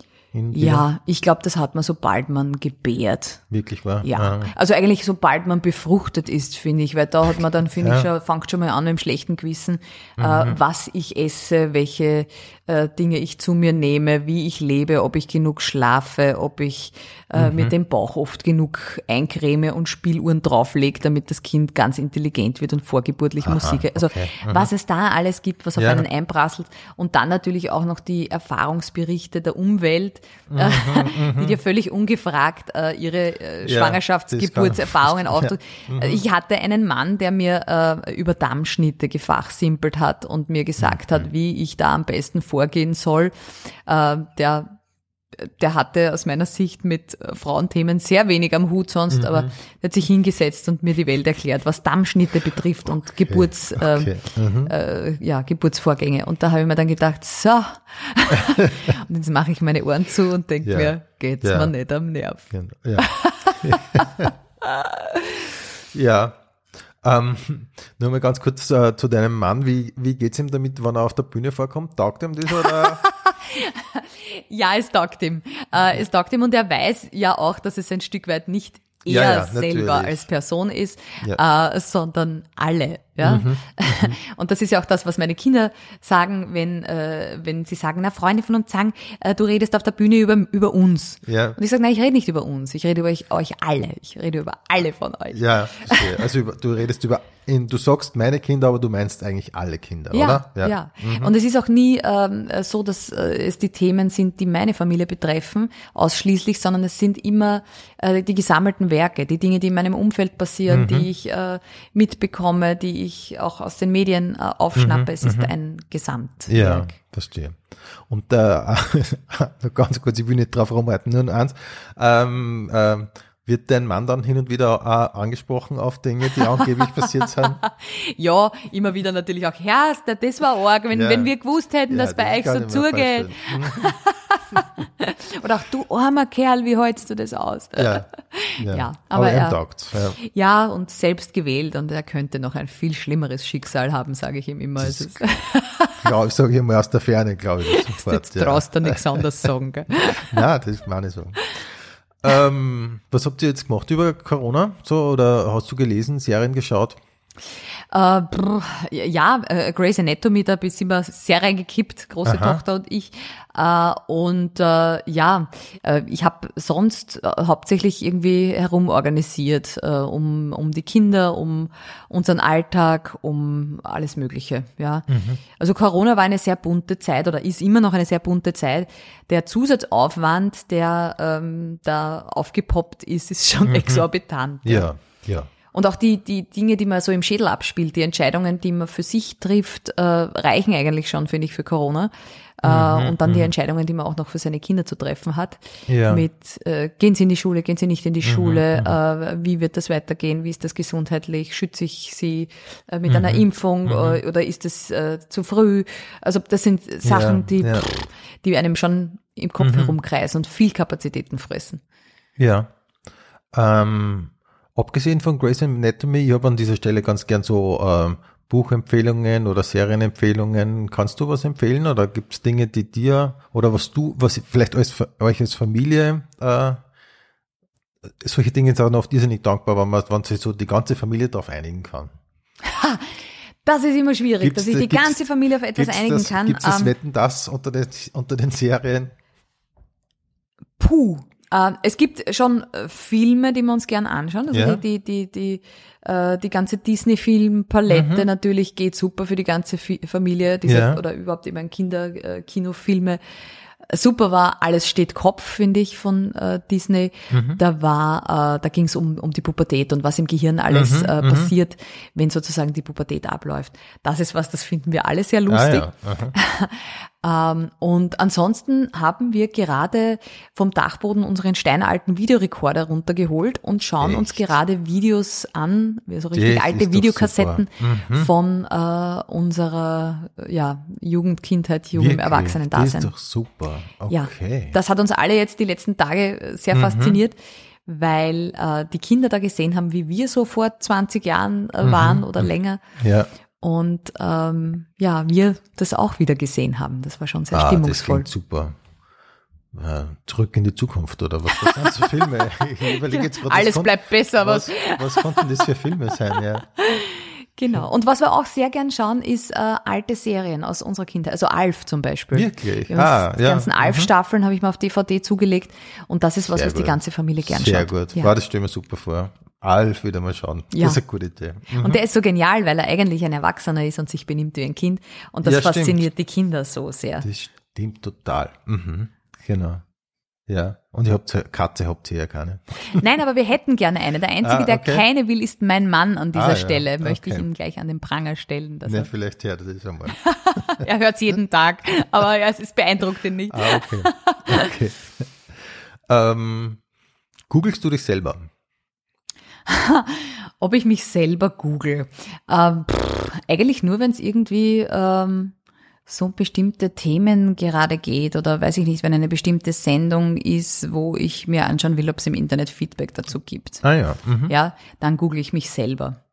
Ja, ich glaube, das hat man, sobald man gebärt. Wirklich wahr? Ja. Ah. Also eigentlich, sobald man befruchtet ist, finde ich, weil da hat man dann, finde ja. ich, schon, fängt schon mal an mit dem schlechten Gewissen, äh, mhm. äh, was ich esse, welche äh, Dinge ich zu mir nehme, wie ich lebe, ob ich genug schlafe, ob ich äh, mhm. mir den Bauch oft genug eincreme und Spieluhren drauflege, damit das Kind ganz intelligent wird und vorgeburtlich Aha, Musik. Also okay. mhm. was es da alles gibt, was auf ja. einen einprasselt und dann natürlich auch noch die Erfahrungsberichte der Umwelt, mhm, äh, die mhm. dir völlig ungefragt äh, ihre äh, Schwangerschafts-, Geburtserfahrungen auftut. Ja. Mhm. Ich hatte einen Mann, der mir äh, über Dammschnitte gefachsimpelt hat und mir gesagt hat, wie ich da am besten vorgehen soll. Äh, der der hatte aus meiner Sicht mit Frauenthemen sehr wenig am Hut sonst, mhm. aber der hat sich hingesetzt und mir die Welt erklärt, was Dammschnitte betrifft und okay. Geburts, okay. Mhm. Äh, ja, Geburtsvorgänge. Und da habe ich mir dann gedacht, so, und jetzt mache ich meine Ohren zu und denke ja. mir, geht's ja. mir nicht am Nerv. Genau. Ja. ja. Ähm, nur mal ganz kurz äh, zu deinem Mann. Wie, wie geht's ihm damit, wenn er auf der Bühne vorkommt? Taugt ihm das oder? ja, es taugt ihm. Äh, es taugt ihm und er weiß ja auch, dass es ein Stück weit nicht er ja, ja, selber als Person ist, ja. äh, sondern alle. Ja? Mhm, und das ist ja auch das, was meine Kinder sagen, wenn, äh, wenn sie sagen, na, Freunde von uns sagen, äh, du redest auf der Bühne über, über uns. Ja. Und ich sage, nein, ich rede nicht über uns, ich rede über euch, euch alle. Ich rede über alle von euch. Ja, verstehe. Also über, du redest über in, du sagst meine Kinder, aber du meinst eigentlich alle Kinder, ja, oder? Ja, ja. Mhm. Und es ist auch nie ähm, so, dass äh, es die Themen sind, die meine Familie betreffen, ausschließlich, sondern es sind immer äh, die gesammelten Werke, die Dinge, die in meinem Umfeld passieren, mhm. die ich äh, mitbekomme, die ich auch aus den Medien äh, aufschnappe. Mhm. Es ist mhm. ein Gesamtwerk. Ja, verstehe. Und äh, ganz kurz, ich will nicht drauf rumreiten, nur eins. Ähm, äh, Wird dein Mann dann hin und wieder auch angesprochen auf Dinge, die angeblich passiert sind? Ja, immer wieder natürlich auch, Herrst, das war arg, wenn, Ja. wenn wir gewusst hätten, Ja, dass bei euch so zugeht. vorstellen. Oder auch du armer Kerl, wie hältst du das aus? Ja, ja. Ja, aber, aber er- taugt's. Ja. Ja, und selbst gewählt und er könnte noch ein viel schlimmeres Schicksal haben, sage ich ihm immer. Das Es ist, Glaube ich, sage mal aus der Ferne, glaube ich. Sofort, jetzt traust du nichts anderes sagen. Gell? Ja, das meine ich so. Ähm, was habt ihr jetzt gemacht über Corona? So, oder hast du gelesen, Serien geschaut? Äh, brr, ja, äh, Grey's Anatomy, da sind wir sehr reingekippt, große Aha. Tochter und ich. Äh, und äh, ja, äh, ich habe sonst äh, hauptsächlich irgendwie herumorganisiert, äh, um, um die Kinder, um unseren Alltag, um alles Mögliche. Ja, Also Corona war eine sehr bunte Zeit oder ist immer noch eine sehr bunte Zeit. Der Zusatzaufwand, der ähm, da aufgepoppt ist, ist schon exorbitant. Ja, ja. Und auch die, die Dinge, die man so im Schädel abspielt, die Entscheidungen, die man für sich trifft, äh, reichen eigentlich schon, finde ich, für Corona. Äh, und dann die Entscheidungen, die man auch noch für seine Kinder zu treffen hat. Ja. Mit, äh, gehen sie in die Schule, gehen sie nicht in die Schule, äh, wie wird das weitergehen, wie ist das gesundheitlich, schütze ich sie äh, mit einer Impfung äh, oder ist es äh, zu früh? Also das sind Sachen, Ja, die, ja. pff, die einem schon im Kopf herumkreisen und viel Kapazitäten fressen. Ja. Ähm, abgesehen von Grey's Anatomy, ich habe an dieser Stelle ganz gern so ähm, Buchempfehlungen oder Serienempfehlungen. Kannst du was empfehlen oder gibt es Dinge, die dir oder was du, was vielleicht als, euch als Familie äh, solche Dinge sind oft irrsinnig dankbar, wenn man, wenn sich so die ganze Familie darauf einigen kann. Das ist immer schwierig, Gibt's dass sich die ganze Familie auf etwas einigen das, kann. Gibt es das Ähm, Wetten das unter den, unter den Serien? Puh. Äh, es gibt schon äh, Filme, die wir uns gern anschauen. Also Ja. die, die, die, die, äh, die ganze Disney-Film-Palette natürlich geht super für die ganze Familie, diese, Mhm. Ja. oder überhaupt eben Kinder-Kinofilme. Super war Alles steht Kopf, finde ich, von äh, Disney. Mhm. Da war, äh, da ging es um, um die Pubertät und was im Gehirn alles Mhm, äh, passiert, wenn sozusagen die Pubertät abläuft. Das ist was, das finden wir alle sehr lustig. Ah, ja. Ähm, und ansonsten haben wir gerade vom Dachboden unseren steinalten Videorekorder runtergeholt und schauen uns Echt? gerade Videos an, so richtig Das alte Videokassetten. Mhm. von äh, unserer ja, Jugend, Kindheit, Jugend? Erwachsenen-Dasein. Das ist doch super. Ja, Okay. das hat uns alle jetzt die letzten Tage äh, Mhm. sehr fasziniert, weil äh, die Kinder da gesehen haben, wie wir so vor 20 Jahren äh, waren oder länger. ja. Und ähm, ja, wir das auch wieder gesehen haben. Das war schon sehr Ah, das stimmungsvoll. klingt super. Äh, Zurück in die Zukunft oder was? Was sind so Filme? Ich überlege jetzt gerade, was Alles bleibt besser, Was, was. was konnten das für Filme sein? Ja. Genau. Und was wir auch sehr gern schauen, ist äh, alte Serien aus unserer Kindheit. Also Alf zum Beispiel. Wirklich? Ah, die ja. ganzen Alf-Staffeln habe ich mir auf DVD zugelegt. Und das ist was, Sehr was die gut. ganze Familie gern Sehr schaut. gut. Ja. War das stelle mir super vor. Alf wieder mal schauen. Ja. Das ist eine gute Idee. Mhm. Und der ist so genial, weil er eigentlich ein Erwachsener ist und sich benimmt wie ein Kind. Und das Ja, stimmt. fasziniert die Kinder so sehr. Das stimmt total. Mhm. Genau. Ja. Und ihr habt Katze habt ihr ja keine. Nein, aber wir hätten gerne eine. Der Einzige, Ah, der okay. keine will, ist mein Mann an dieser Ah, ja. Stelle. Möchte ich Okay. ihm gleich an den Pranger stellen. Dass Ne, vielleicht ja, das ist einmal. er er hört es jeden Tag, aber ja, es ist beeindruckt ihn nicht. Ah, okay. okay. ähm, googelst du dich selber? Ob ich mich selber google? Ähm, pff, eigentlich nur, wenn es irgendwie ähm, so um bestimmte Themen gerade geht oder weiß ich nicht, wenn eine bestimmte Sendung ist, wo ich mir anschauen will, ob es im Internet Feedback dazu gibt. Ah ja. Mhm. Ja, dann google ich mich selber.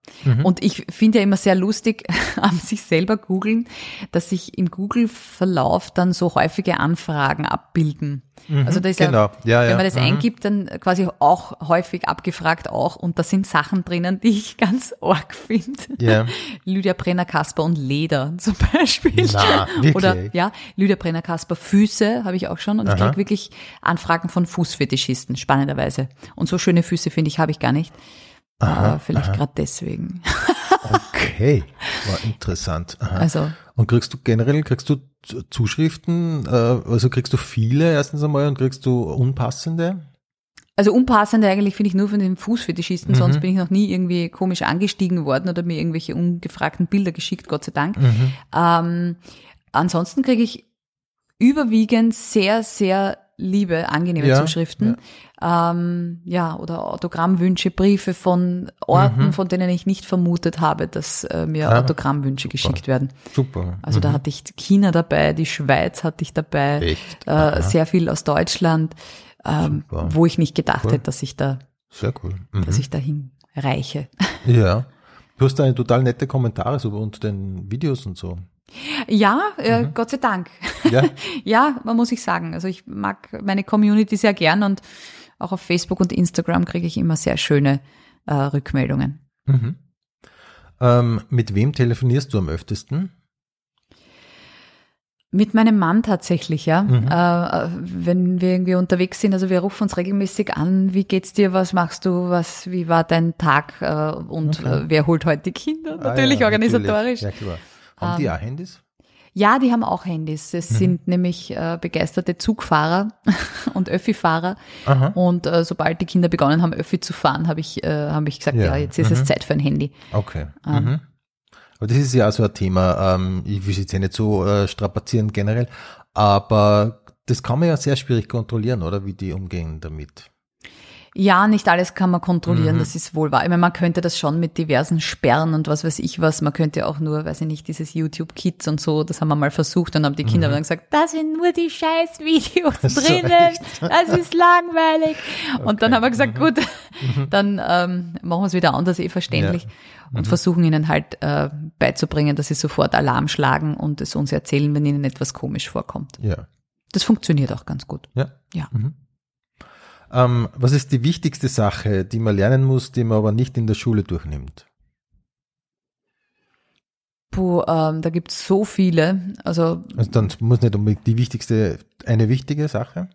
Und ich finde ja immer sehr lustig am sich selber googeln, dass sich im Google-Verlauf dann so häufige Anfragen abbilden. Also da ist genau. Ja, wenn ja. man das Mhm. eingibt, dann quasi auch häufig abgefragt auch. Und da sind Sachen drinnen, die ich ganz arg finde. Ja. Lydia Brenner Kasper und Leder zum Beispiel. Na, wirklich? Oder ja, Lydia Brenner Kasper Füße habe ich auch schon. Und ich Aha. kriege wirklich Anfragen von Fußfetischisten, spannenderweise. Und so schöne Füße finde ich, habe ich gar nicht. Aha, vielleicht gerade deswegen. Okay. War interessant. Aha. Also Und kriegst du generell, kriegst du Zuschriften, äh, also kriegst du viele erstens einmal und kriegst du unpassende? Also unpassende eigentlich finde ich nur von den Fußfetischisten, Mhm. sonst bin ich noch nie irgendwie komisch angestiegen worden oder mir irgendwelche ungefragten Bilder geschickt, Gott sei Dank. Mhm. Ähm, ansonsten kriege ich überwiegend sehr, sehr liebe, angenehme Ja, Zuschriften. Ja. Ähm, ja, oder Autogrammwünsche, Briefe von Orten, von denen ich nicht vermutet habe, dass äh, mir Ah, Autogrammwünsche geschickt werden. Super. Also da hatte ich China dabei, die Schweiz hatte ich dabei, Echt? äh, sehr viel aus Deutschland, ähm, Super. wo ich nicht gedacht Cool. hätte, dass ich da, Sehr cool. Mhm. dass ich dahin reiche. Ja. Du hast eine total nette Kommentare so unter den Videos und so. Ja, äh, Gott sei Dank. Ja. Ja, man muss ich sagen. Also ich mag meine Community sehr gern und auch auf Facebook und Instagram kriege ich immer sehr schöne äh, Rückmeldungen. Mhm. Ähm, mit wem telefonierst du am öftesten? Mit meinem Mann tatsächlich, ja. Mhm. Äh, wenn wir irgendwie unterwegs sind, also wir rufen uns regelmäßig an, wie geht's dir, was machst du, was, wie war dein Tag äh, und Okay. äh, wer holt heute die Kinder? Ah, Natürlich ja, organisatorisch. natürlich. Ja, Haben die Ähm, auch Handys? Ja, die haben auch Handys. Es Mhm. sind nämlich äh, begeisterte Zugfahrer und Öffi-Fahrer. Und äh, sobald die Kinder begonnen haben, Öffi zu fahren, habe ich, äh, hab ich gesagt, Ja, ja, jetzt ist mhm. es Zeit für ein Handy. Okay. Ähm. Mhm. Aber das ist ja auch so ein Thema, ähm, ich will jetzt ja nicht so äh, strapazieren generell, aber das kann man ja sehr schwierig kontrollieren, oder wie die umgehen damit. Ja, nicht alles kann man Mhm. kontrollieren, das ist wohl wahr. Ich meine, man könnte das schon mit diversen Sperren und was weiß ich was. Man könnte auch nur, weiß ich nicht, dieses YouTube-Kids und so, das haben wir mal versucht und haben die Kinder dann gesagt, da sind nur die scheiß Videos Mhm. So, drinnen, das ist langweilig. Und dann Okay. Mhm. haben wir gesagt, gut, dann ähm, machen wir es wieder anders, eh verständlich. Ja. Und Mhm. versuchen ihnen halt äh, beizubringen, dass sie sofort Alarm schlagen und es uns erzählen, wenn ihnen etwas komisch vorkommt. Ja. Das funktioniert auch ganz gut. Ja. Ja. Mhm. Ähm, was ist die wichtigste Sache, die man lernen muss, die man aber nicht in der Schule durchnimmt? Puh, ähm, da gibt's so viele. Also Also dann muss nicht unbedingt die wichtigste, eine wichtige Sache.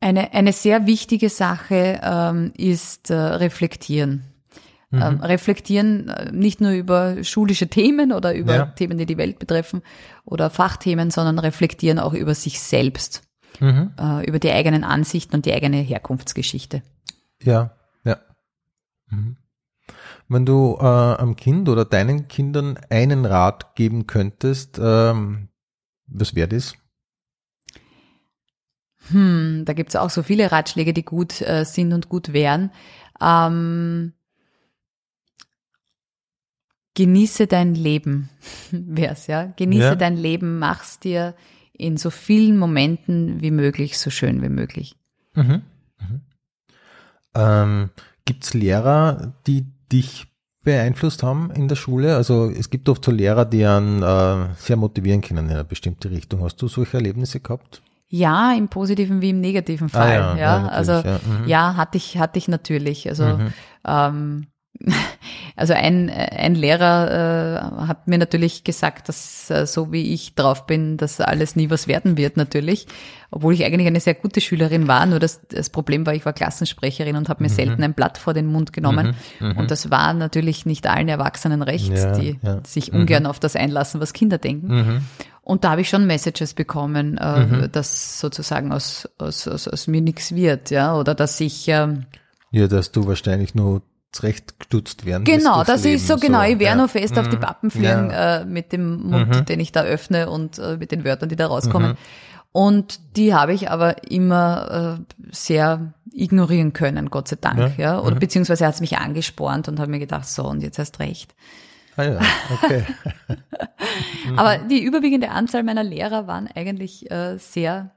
eine, eine sehr wichtige Sache ähm, ist äh, reflektieren. Mhm. Ähm, reflektieren äh, nicht nur über schulische Themen oder über Ja. Themen, die die Welt betreffen oder Fachthemen, sondern reflektieren auch über sich selbst, Mhm. äh, über die eigenen Ansichten und die eigene Herkunftsgeschichte. Ja, ja. Mhm. Wenn du äh, am Kind oder deinen Kindern einen Rat geben könntest, ähm, was wäre das? Hm, da gibt's auch so viele Ratschläge, die gut äh, sind und gut wären. Ähm, genieße dein Leben, wär's, ja. Genieße Ja. dein Leben, mach's dir in so vielen Momenten wie möglich, so schön wie möglich. Mhm. Mhm. Ähm, Gibt es Lehrer, die dich beeinflusst haben in der Schule? Also es gibt oft so Lehrer, die einen äh, sehr motivieren können in eine bestimmte Richtung. Hast du solche Erlebnisse gehabt? Ja, im positiven wie im negativen Fall. Ah, ja, ja, ja, also ja. Mhm. ja, hatte ich, hatte ich natürlich. Also Mhm. ähm, also ein, ein Lehrer äh, hat mir natürlich gesagt, dass äh, so wie ich drauf bin, dass alles nie was werden wird natürlich, obwohl ich eigentlich eine sehr gute Schülerin war. Nur das, das Problem war, ich war Klassensprecherin und habe Mhm. mir selten ein Blatt vor den Mund genommen. Und das war natürlich nicht allen Erwachsenen recht, Ja, die ja. sich ungern auf das einlassen, was Kinder denken. Mhm. Und da habe ich schon Messages bekommen, äh, dass sozusagen aus, aus, aus, aus mir nichts wird, ja, oder dass ich ähm, Ja, dass du wahrscheinlich nur zurechtgestutzt werden genau, das ist so Leben, genau, ich wäre ja. nur fest auf die Mhm. Pappen fliegen Ja. äh, mit dem Mund, den ich da öffne und äh, mit den Wörtern, die da rauskommen. Mhm. Und die habe ich aber immer äh, sehr ignorieren können, Gott sei Dank, Ja. ja. Oder beziehungsweise hat es mich angespornt und habe mir gedacht, so und jetzt hast recht. Ah ja, okay. Mhm. Aber die überwiegende Anzahl meiner Lehrer waren eigentlich äh, sehr,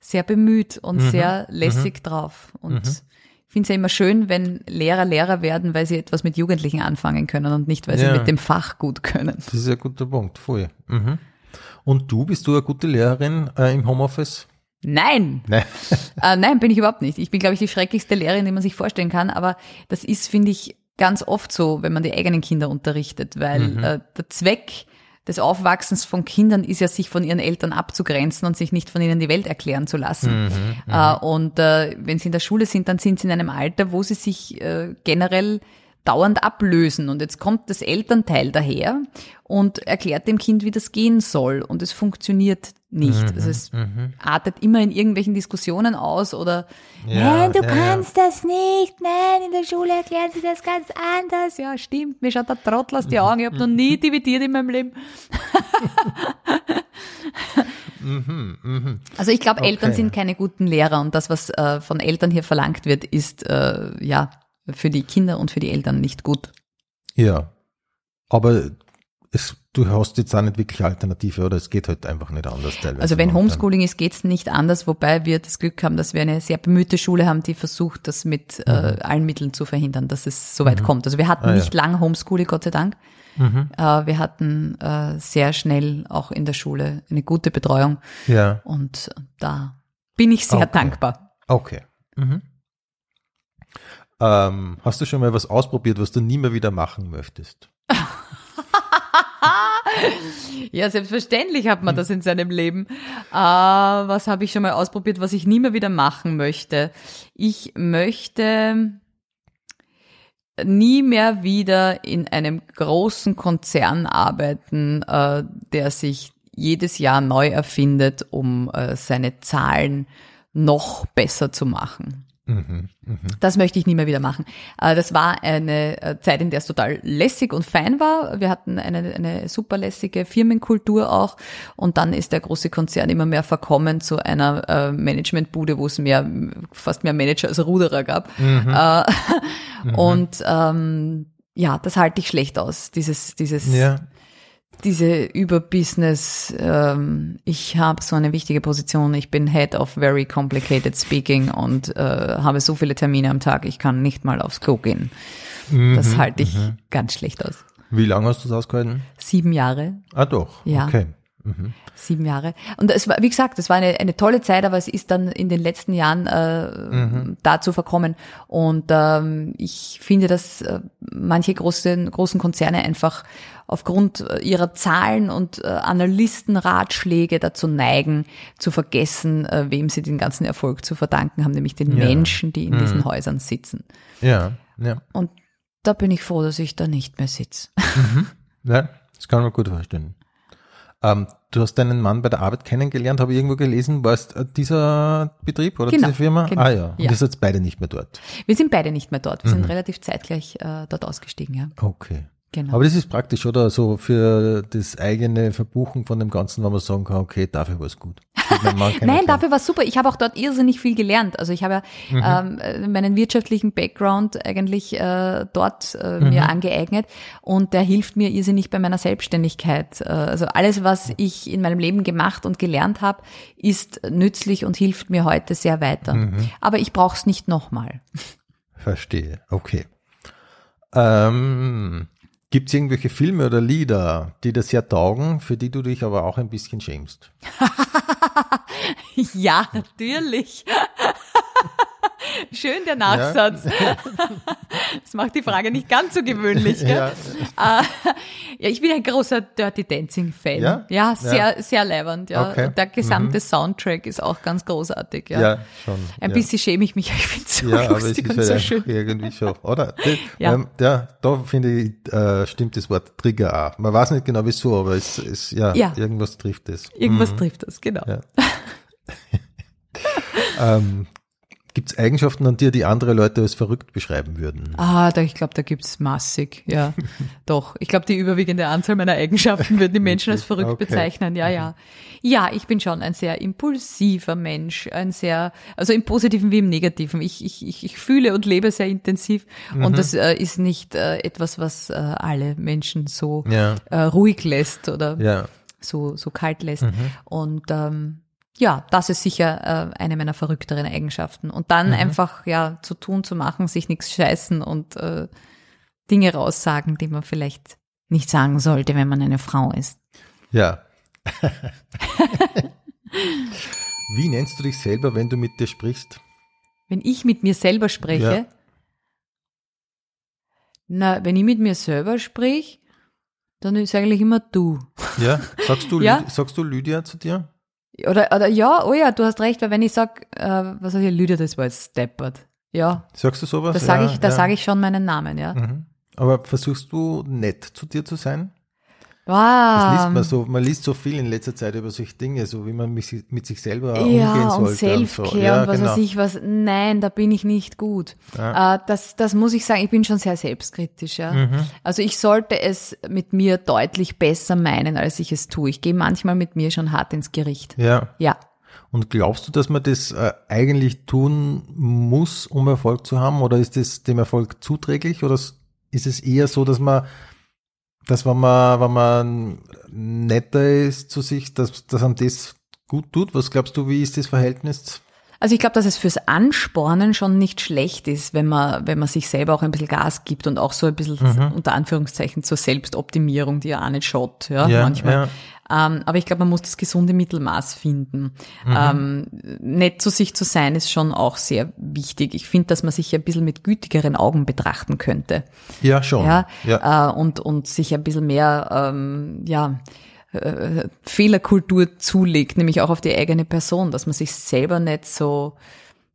sehr bemüht und Mhm. sehr lässig drauf. Und finde es ja immer schön, wenn Lehrer Lehrer werden, weil sie etwas mit Jugendlichen anfangen können und nicht, weil Ja. sie mit dem Fach gut können. Das ist ein guter Punkt, voll. Mhm. Und du, bist du eine gute Lehrerin äh, im Homeoffice? Nein! Nein. Äh, nein, bin ich überhaupt nicht. Ich bin, glaube ich, die schrecklichste Lehrerin, die man sich vorstellen kann. Aber das ist, finde ich, ganz oft so, wenn man die eigenen Kinder unterrichtet, weil Mhm. äh, der Zweck des Aufwachsens von Kindern ist ja, sich von ihren Eltern abzugrenzen und sich nicht von ihnen die Welt erklären zu lassen. Mhm, Äh, und äh, wenn sie in der Schule sind, dann sind sie in einem Alter, wo sie sich äh, generell dauernd ablösen. Und jetzt kommt das Elternteil daher und erklärt dem Kind, wie das gehen soll. Und es funktioniert nicht. Mhm, also es artet immer in irgendwelchen Diskussionen aus oder Ja, nein, du ja, ja. kannst das nicht, nein, in der Schule erklären sie das ganz anders. Ja, stimmt, mir schaut der Trottel aus die Augen, ich habe noch nie dividiert in meinem Leben. Mhm, mhm. Also ich glaube, Eltern Okay. sind keine guten Lehrer und das, was äh, von Eltern hier verlangt wird, ist äh, ja für die Kinder und für die Eltern nicht gut. Ja. Aber es, du hast jetzt auch nicht wirklich Alternative, oder? Es geht halt einfach nicht anders teilweise. Also wenn. Homeschooling ist, geht's nicht anders, wobei wir das Glück haben, dass wir eine sehr bemühte Schule haben, die versucht, das mit äh, allen Mitteln zu verhindern, dass es so weit kommt. Also wir hatten Mhm. Ah, ja. nicht lang Homeschooling, Gott sei Dank. Mhm. Äh, wir hatten äh, sehr schnell auch in der Schule eine gute Betreuung Ja, und da bin ich sehr Okay. dankbar. okay. Mhm. Ähm, hast du schon mal was ausprobiert, was du nie mehr wieder machen möchtest? Ja, selbstverständlich hat man das in seinem Leben. Äh, was habe ich schon mal ausprobiert, was ich nie mehr wieder machen möchte? Ich möchte nie mehr wieder in einem großen Konzern arbeiten, äh, der sich jedes Jahr neu erfindet, um äh, seine Zahlen noch besser zu machen. Mhm. Mhm. Das möchte ich nie mehr wieder machen. Äh, Das war eine äh, Zeit, in der es total lässig und fein war. Wir hatten eine, eine super lässige Firmenkultur auch. Und dann ist der große Konzern immer mehr verkommen zu einer äh, Managementbude, wo es mehr, fast mehr Manager als Ruderer gab. Äh, Und ähm, ja, das halte ich schlecht aus. Dieses, dieses, Ja. Diese Überbusiness, ähm, ich habe so eine wichtige Position, ich bin Head of Very Complicated Speaking und äh, habe so viele Termine am Tag, ich kann nicht mal aufs Klo gehen. Das halte ich ganz schlecht aus. Wie lange hast du das ausgehalten? Sieben Jahre, Ah, doch. Ja. Okay. Mhm. sieben Jahre. Und es war, wie gesagt, es war eine, eine tolle Zeit, aber es ist dann in den letzten Jahren äh, dazu verkommen. Und ähm, ich finde, dass äh, manche großen, großen Konzerne einfach aufgrund äh, ihrer Zahlen und äh, Analystenratschläge dazu neigen, zu vergessen, äh, wem sie den ganzen Erfolg zu verdanken haben, nämlich den Ja. Menschen, die in diesen Häusern sitzen. Ja, ja. Und da bin ich froh, dass ich da nicht mehr sitze. Ja, das kann man gut vorstellen. Ähm, du hast deinen Mann bei der Arbeit kennengelernt, habe ich irgendwo gelesen. War es äh, dieser Betrieb oder Genau, diese Firma? genau. Ah ja. Und Ja. ihr seid beide nicht mehr dort. Wir sind beide nicht mehr dort. Wir Mhm. sind relativ zeitgleich äh, dort ausgestiegen, ja. Okay. Genau. Aber das ist praktisch, oder? So für das eigene Verbuchen von dem Ganzen, wenn man sagen kann, okay, dafür war es gut. Nein, dafür war super. Ich habe auch dort irrsinnig viel gelernt. Also ich habe Mhm. ja ähm, äh, meinen wirtschaftlichen Background eigentlich äh, dort äh, Mhm. mir angeeignet und der hilft mir irrsinnig bei meiner Selbstständigkeit. Äh, also alles, was ich in meinem Leben gemacht und gelernt habe, ist nützlich und hilft mir heute sehr weiter. Mhm. Aber ich brauche es nicht nochmal. Verstehe, okay. Ähm, Gibt es irgendwelche Filme oder Lieder, die das sehr taugen, für die du dich aber auch ein bisschen schämst? ja, natürlich. Schön der Nachsatz. Das macht die Frage nicht ganz so gewöhnlich. Gell? Ja. Äh, ja, ich bin ein großer Dirty Dancing Fan. Ja? Ja, sehr, sehr leibend, ja. Okay. Der gesamte Soundtrack ist auch ganz großartig, ja. Ja, schon. Ein ja. bisschen schäme ich mich, ich finde es so Ja, aber es lustig ist und halt so schön. irgendwie schon, oder? Ja. ähm, ja, da finde ich, äh, stimmt das Wort Trigger auch. Man weiß nicht genau wieso, aber es ist, ja, Ja. irgendwas trifft es. Irgendwas trifft das, genau. Ja. Ähm, Gibt es Eigenschaften an dir, die andere Leute als verrückt beschreiben würden? Ah, da, ich glaube, da gibt's massig, ja. Doch. Ich glaube, die überwiegende Anzahl meiner Eigenschaften würden die Menschen als verrückt Okay. bezeichnen. Ja, ja. Ja, ich bin schon ein sehr impulsiver Mensch, ein sehr, also im Positiven wie im Negativen. Ich, ich, ich, ich fühle und lebe sehr intensiv und das äh, ist nicht äh, etwas, was äh, alle Menschen so Ja. äh, ruhig lässt oder Ja, so, so kalt lässt. Und ähm, ja, das ist sicher äh, eine meiner verrückteren Eigenschaften. Und dann einfach ja zu tun, zu machen, sich nichts scheißen und äh, Dinge raussagen, die man vielleicht nicht sagen sollte, wenn man eine Frau ist. ja. Wie nennst du dich selber, wenn du mit dir sprichst? Wenn ich mit mir selber spreche, Ja. na, wenn ich mit mir selber sprich, dann ist eigentlich immer du. Ja, sagst du, Ja. Lyd- sagst du Lydia zu dir? Oder, oder ja, oh ja, du hast recht, weil wenn ich sag, äh, was sag ich, Lydia, das war jetzt steppert. Ja, Sagst du sowas? da sage ja, ich, da ja. sage ich schon meinen Namen, ja. Mhm. Aber versuchst du nett zu dir zu sein? Das liest Wow. man so, man liest so viel in letzter Zeit über solche Dinge, so wie man mit, sich- mit sich selber Ja, umgehen sollte. und Selfcare so. ja, und was genau. weiß ich was. Nein, da bin ich nicht gut. Äh, das, das muss ich sagen, ich bin schon sehr selbstkritisch. Ja. Mhm. Also ich sollte es mit mir deutlich besser meinen, als ich es tue. Ich gehe manchmal mit mir schon hart ins Gericht. Ja. Ja. Und glaubst du, dass man das äh, eigentlich tun muss, um Erfolg zu haben? Oder ist das dem Erfolg zuträglich? Oder ist es eher so, dass man, dass wenn man, wenn man netter ist zu sich, dass, dass einem das gut tut? Was glaubst du, wie ist das Verhältnis? Also ich glaube, dass es fürs Anspornen schon nicht schlecht ist, wenn man, wenn man sich selber auch ein bisschen Gas gibt und auch so ein bisschen Mhm. unter Anführungszeichen zur Selbstoptimierung, die ja auch nicht schaut, ja, Ja, manchmal. ja. Ähm, aber ich glaube, man muss das gesunde Mittelmaß finden. Mhm. Ähm, nett zu sich zu sein ist schon auch sehr wichtig. Ich finde, dass man sich ein bisschen mit gütigeren Augen betrachten könnte. Ja, schon. Ja, ja. Äh, und, und sich ein bisschen mehr, ähm, ja, äh, Fehlerkultur zulegt, nämlich auch auf die eigene Person, dass man sich selber nicht so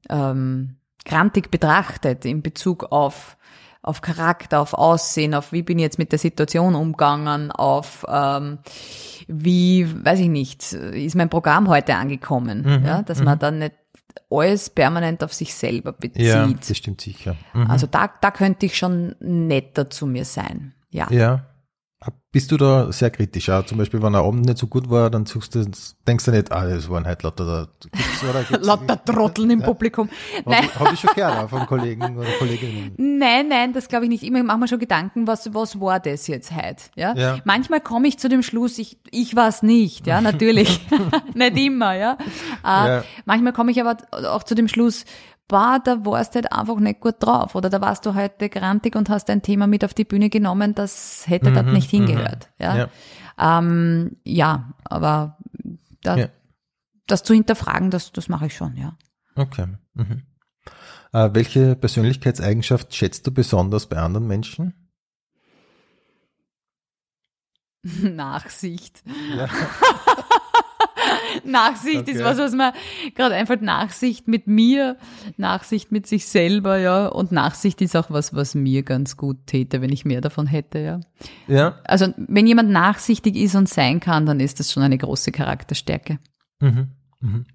ähm, grantig betrachtet in Bezug auf auf Charakter, auf Aussehen, auf wie bin ich jetzt mit der Situation umgegangen, auf ähm, wie, weiß ich nicht, ist mein Programm heute angekommen, ja, dass man dann nicht alles permanent auf sich selber bezieht. ja, das stimmt sicher. Mhm. Also da, da könnte ich schon netter zu mir sein. Ja. Ja. Bist du da sehr kritisch? Ja, zum Beispiel, wenn ein Abend nicht so gut war, dann du, denkst du nicht, ah, das waren halt lauter, da, gibt's, oder gibt's, Lauter Trotteln im Publikum. Nein. Habe hab ich schon gehört, von Kollegen oder Kolleginnen. Nein, nein, das glaube ich nicht. Immer mache mir schon Gedanken, was, was war das jetzt heute? Ja? Ja. Manchmal komme ich zu dem Schluss, ich, ich war es nicht, ja, natürlich. nicht immer, ja. Äh, Ja. Manchmal komme ich aber auch zu dem Schluss, boah, da warst du halt einfach nicht gut drauf oder da warst du heute grantig und hast ein Thema mit auf die Bühne genommen, das hätte dort nicht hingehört. Ja, Mhm, Ja. ja. Ähm, ja aber da, Ja. das zu hinterfragen, das, das mache ich schon, ja. Okay. Mhm. Äh, welche Persönlichkeitseigenschaft schätzt du besonders bei anderen Menschen? Nachsicht. Ja. Nachsicht ist Okay. was, was man gerade einfällt. Nachsicht mit mir, Nachsicht mit sich selber, ja. Und Nachsicht ist auch was, was mir ganz gut täte, wenn ich mehr davon hätte, ja. Ja. Also, wenn jemand nachsichtig ist und sein kann, dann ist das schon eine große Charakterstärke. Mhm. Mhm.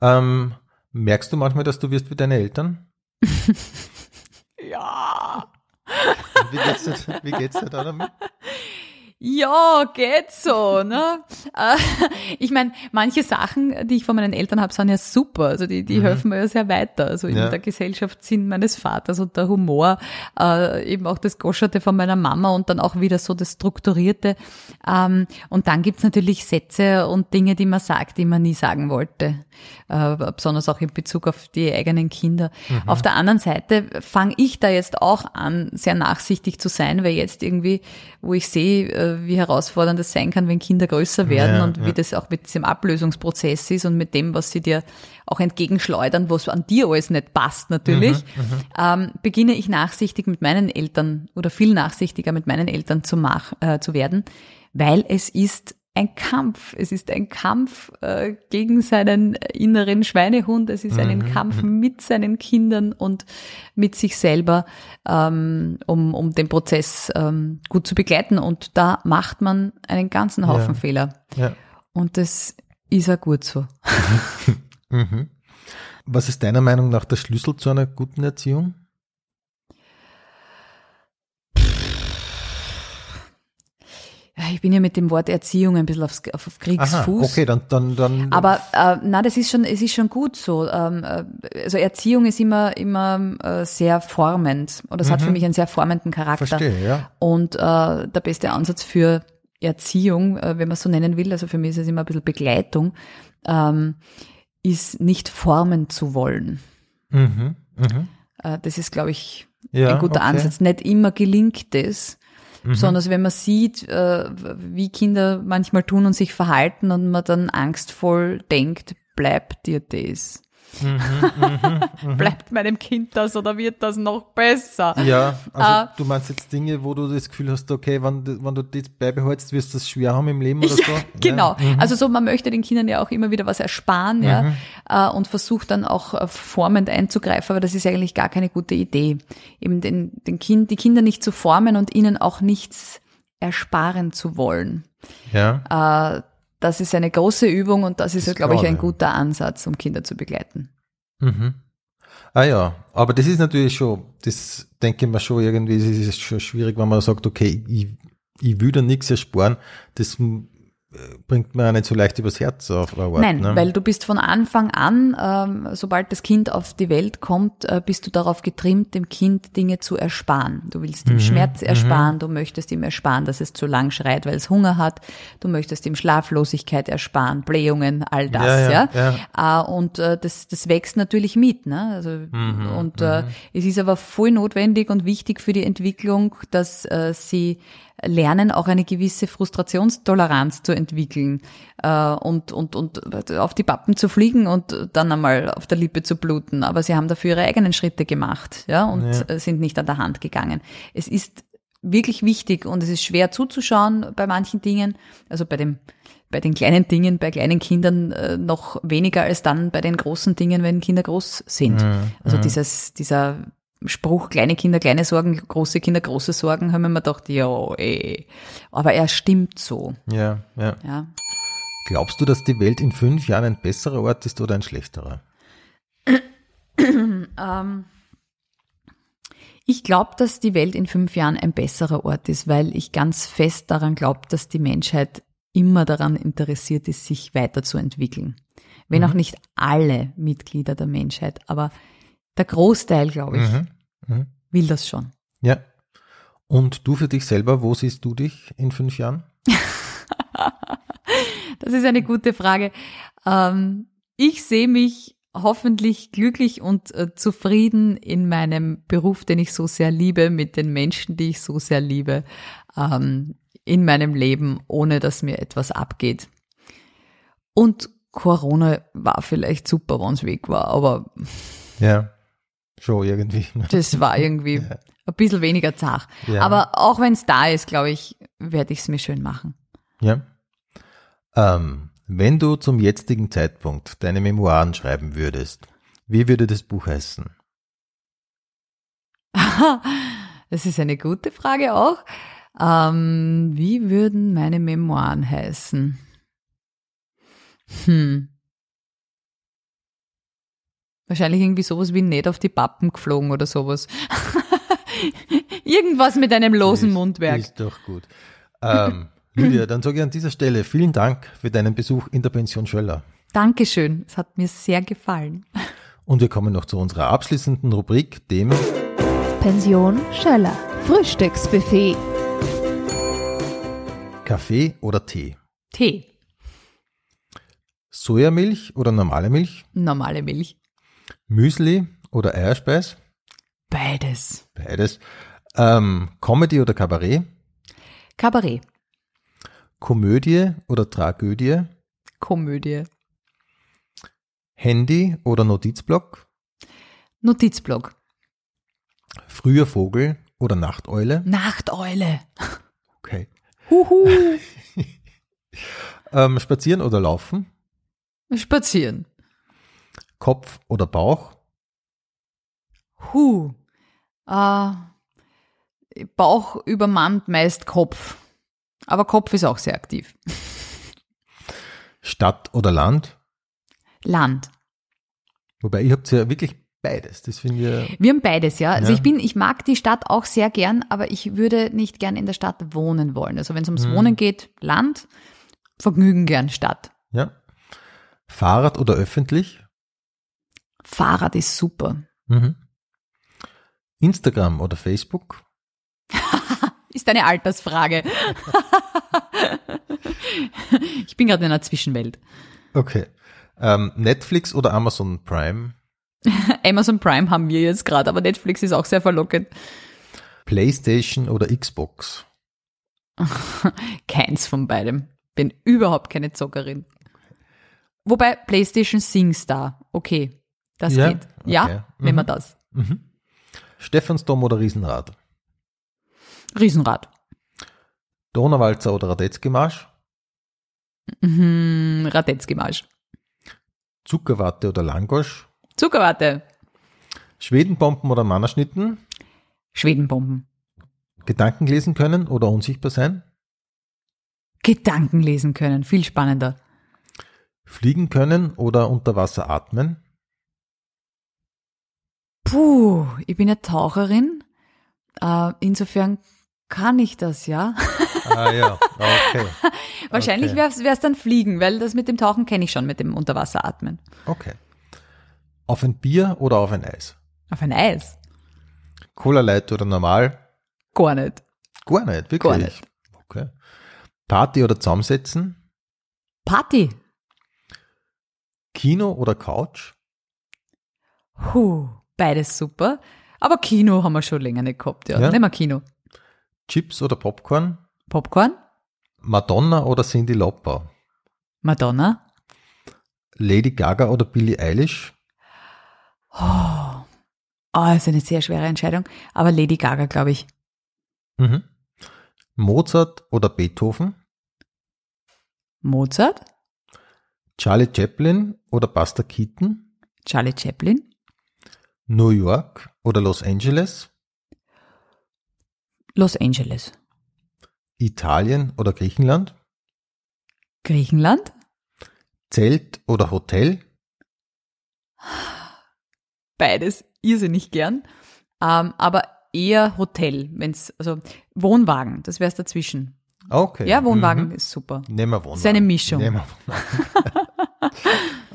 Ähm, merkst du manchmal, dass du wirst wie deine Eltern? Ja. Wie geht's dir, wie geht's dir da damit? Ja, geht so, ne? Äh, ich meine, manche Sachen, die ich von meinen Eltern habe, sind ja super. Also die, die helfen mir ja sehr weiter. Also in Ja. der Gesellschaftssinn meines Vaters und der Humor, äh, eben auch das Goscherte von meiner Mama und dann auch wieder so das Strukturierte. Ähm, und dann gibt's natürlich Sätze und Dinge, die man sagt, die man nie sagen wollte. Äh, besonders auch in Bezug auf die eigenen Kinder. Auf der anderen Seite fange ich da jetzt auch an, sehr nachsichtig zu sein, weil jetzt irgendwie, wo ich sehe, äh, wie herausfordernd es sein kann, wenn Kinder größer werden Ja, und ja. wie das auch mit diesem Ablösungsprozess ist und mit dem, was sie dir auch entgegenschleudern, was an dir alles nicht passt natürlich, ähm, beginne ich nachsichtig mit meinen Eltern oder viel nachsichtiger mit meinen Eltern zu, mach, äh, zu werden, weil es ist ein Kampf. Es ist ein Kampf äh, gegen seinen inneren Schweinehund. Es ist ein Kampf mit seinen Kindern und mit sich selber, ähm, um, um den Prozess ähm, gut zu begleiten. Und da macht man einen ganzen Haufen Ja. Fehler. Ja. Und das ist auch gut so. Mhm. Was ist deiner Meinung nach der Schlüssel zu einer guten Erziehung? Ich bin ja mit dem Wort Erziehung ein bisschen aufs, auf, auf Aha, Kriegsfuß. okay, dann, dann, dann. Aber äh, na, das ist schon, es ist schon gut so. Ähm, äh, also Erziehung ist immer immer äh, sehr formend oder es hat für mich einen sehr formenden Charakter. Mhm. verstehe, ja. Und äh, der beste Ansatz für Erziehung, äh, wenn man es so nennen will, also für mich ist es immer ein bisschen Begleitung, ähm, ist nicht formen zu wollen. Mhm. Mhm. Äh, das ist, glaube ich, Ja, ein guter okay. Mhm. Ansatz. Nicht immer gelingt es, sondern wenn man sieht, äh, wie Kinder manchmal tun und sich verhalten und man dann angstvoll denkt, bleibt dir das. Mhm, Bleibt meinem Kind das oder wird das noch besser? Ja, also Äh, du meinst jetzt Dinge, wo du das Gefühl hast, okay, wenn, du- wenn du das beibehältst, wirst du es schwer haben im Leben oder so. Genau. Ja. Mhm. Also so, man möchte den Kindern ja auch immer wieder was ersparen, ja, äh, und versucht dann auch äh, formend einzugreifen, aber das ist eigentlich gar keine gute Idee. Eben den, den Kind, die Kinder nicht zu formen und ihnen auch nichts ersparen zu wollen. Ja. Äh, das ist eine große Übung und das ist, Das glaube ich, ein guter Ansatz, um Kinder zu begleiten. Mhm. Ah ja, aber das ist natürlich schon, das denke ich mir schon irgendwie, es ist schon schwierig, wenn man sagt, okay, ich, ich will da nichts ersparen, das bringt mir auch nicht so leicht übers Herz auf Art, Nein, ne? weil du bist von Anfang an, ähm, sobald das Kind auf die Welt kommt, äh, bist du darauf getrimmt, dem Kind Dinge zu ersparen. Du willst Mhm, ihm Schmerz ersparen, du möchtest ihm ersparen, dass es zu lang schreit, weil es Hunger hat, du möchtest ihm Schlaflosigkeit ersparen, Blähungen, all das, Ja, ja. ja, Äh, und äh, das, das wächst natürlich mit, ne? Also, Mhm, und äh, es ist aber voll notwendig und wichtig für die Entwicklung, dass äh, sie lernen, auch eine gewisse Frustrationstoleranz zu entwickeln äh, und, und, und auf die Pappen zu fliegen und dann einmal auf der Lippe zu bluten. Aber sie haben dafür ihre eigenen Schritte gemacht ja, und Ja. sind nicht an der Hand gegangen. Es ist wirklich wichtig und es ist schwer zuzuschauen bei manchen Dingen, also bei dem bei den kleinen Dingen, bei kleinen Kindern äh, noch weniger als dann bei den großen Dingen, wenn Kinder groß sind. Also dieses, dieser Spruch, kleine Kinder, kleine Sorgen, große Kinder, große Sorgen, haben wir mir gedacht, ja, ey. Aber er stimmt so, ja, ja. ja. Glaubst du, dass die Welt in fünf Jahren ein besserer Ort ist oder ein schlechterer? Ähm, ich glaube, dass die Welt in fünf Jahren ein besserer Ort ist, weil ich ganz fest daran glaube, dass die Menschheit immer daran interessiert ist, sich weiterzuentwickeln. Wenn auch nicht alle Mitglieder der Menschheit, aber der Großteil, glaube ich, Mhm. Mhm. will das schon. Ja. Und du für dich selber, wo siehst du dich in fünf Jahren? Das ist eine gute Frage. Ähm, ich sehe mich hoffentlich glücklich und äh, zufrieden in meinem Beruf, den ich so sehr liebe, mit den Menschen, die ich so sehr liebe, ähm, in meinem Leben, ohne dass mir etwas abgeht. Und Corona war vielleicht super, wenn es weg war, aber Ja. Schon irgendwie. ne? das war irgendwie Ja. ein bisschen weniger zart. Ja. Aber auch wenn es da ist, glaube ich, werde ich es mir schön machen. Ja. Ähm, wenn du zum jetzigen Zeitpunkt deine Memoiren schreiben würdest, wie würde das Buch heißen? Das ist eine gute Frage auch. Ähm, wie würden meine Memoiren heißen? Hm. Wahrscheinlich irgendwie sowas wie nicht auf die Pappen geflogen oder sowas. Irgendwas mit einem losen Ist- Mundwerk. Ist doch gut. Ähm, Lydia, dann sage ich an dieser Stelle vielen Dank für deinen Besuch in der Pension Schöller. Dankeschön. Es hat mir sehr gefallen. Und wir kommen noch zu unserer abschließenden Rubrik, dem Pension Schöller. Frühstücksbuffet. Kaffee oder Tee. Tee. Sojamilch oder normale Milch? Normale Milch. Müsli oder Eierspeis? Beides. Beides. Ähm, Comedy oder Kabarett? Kabarett. Komödie oder Tragödie? Komödie. Handy oder Notizblock? Notizblock. Früher Vogel oder Nachteule? Nachteule. Okay. Huhu. Ähm, spazieren oder laufen? Spazieren. Kopf oder Bauch? Huh. Äh, Bauch übermannt meist Kopf. Aber Kopf ist auch sehr aktiv. Stadt oder Land? Land. Wobei, ihr habt ja wirklich beides. Das finde ich, Wir haben beides, ja. Also Ja. ich bin, ich mag die Stadt auch sehr gern, aber ich würde nicht gern in der Stadt wohnen wollen. Also wenn es ums Wohnen geht, Land, Vergnügen gern Stadt. ja. Fahrrad oder öffentlich? Fahrrad ist super. Mhm. Instagram oder Facebook? Ist eine Altersfrage. ich bin gerade in einer Zwischenwelt. Okay. Ähm, Netflix oder Amazon Prime? Amazon Prime haben wir jetzt gerade, aber Netflix ist auch sehr verlockend. PlayStation oder Xbox? Keins von beidem. Bin überhaupt keine Zockerin. Wobei PlayStation SingStar, okay, das Ja? geht. Ja, Okay. nehmen wir Mhm. das. Stephansdom oder Riesenrad? Riesenrad. Donauwalzer oder Radetzky-Marsch? Mhm, Radetzky-Marsch. Zuckerwatte oder Langosch? Zuckerwatte. Schwedenbomben oder Mannerschnitten? Schwedenbomben. Gedanken lesen können oder unsichtbar sein? Gedanken lesen können. Viel spannender. Fliegen können oder unter Wasser atmen? Puh, ich bin ja Taucherin. Äh, insofern kann ich das, ja. Ah ja, okay. Wahrscheinlich Okay. wäre es dann Fliegen, weil das mit dem Tauchen kenne ich schon, mit dem Unterwasseratmen. Okay. Auf ein Bier oder auf ein Eis? Auf ein Eis? Cola Light oder normal? Gar nicht. Gar nicht, wirklich. Gar nicht. Okay. Party oder zusammensetzen? Party? Kino oder Couch? Puh, beides super. Aber Kino haben wir schon länger nicht gehabt, ja. Ja? Nehmen wir Kino. Chips oder Popcorn? Popcorn? Madonna oder Cindy Lauper? Madonna? Lady Gaga oder Billie Eilish? Oh, ist eine sehr schwere Entscheidung. Aber Lady Gaga, glaube ich. Mhm. Mozart oder Beethoven? Mozart? Charlie Chaplin oder Buster Keaton? Charlie Chaplin? New York oder Los Angeles? Los Angeles? Italien oder Griechenland? Griechenland? Zelt oder Hotel? Beides irrsinnig gern. Ähm, aber eher Hotel, wenn's, also Wohnwagen, das wär's dazwischen. Okay. Ja, Wohnwagen Mhm. ist super. Nehmen wir Wohnwagen. Ist eine Mischung. Nehmen wir Wohnwagen.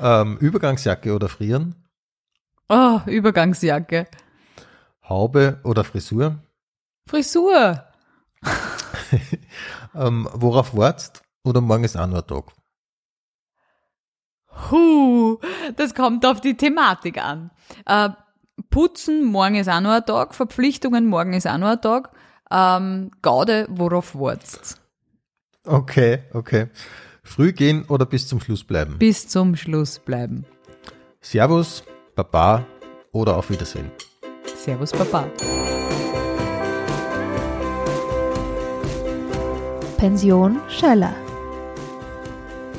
ähm, Übergangsjacke oder Frieren? Oh, Übergangsjacke. Haube oder Frisur? Frisur. Ähm, worauf wartest? Oder morgen ist auch nur ein Tag? Huh, das kommt auf die Thematik an. Äh, Putzen, morgen ist auch noch ein Tag. Verpflichtungen, morgen ist auch noch ein Tag. Ähm, Gaude, worauf wartest? Okay, okay. Früh gehen oder bis zum Schluss bleiben? Bis zum Schluss bleiben. Servus, Baba oder auf Wiedersehen. Servus, Papa. Pension Schöller.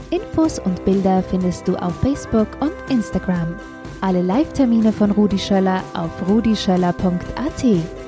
Infos und Bilder findest du auf Facebook und Instagram. Alle Live-Termine von Rudi Schöller auf rudischöller.at.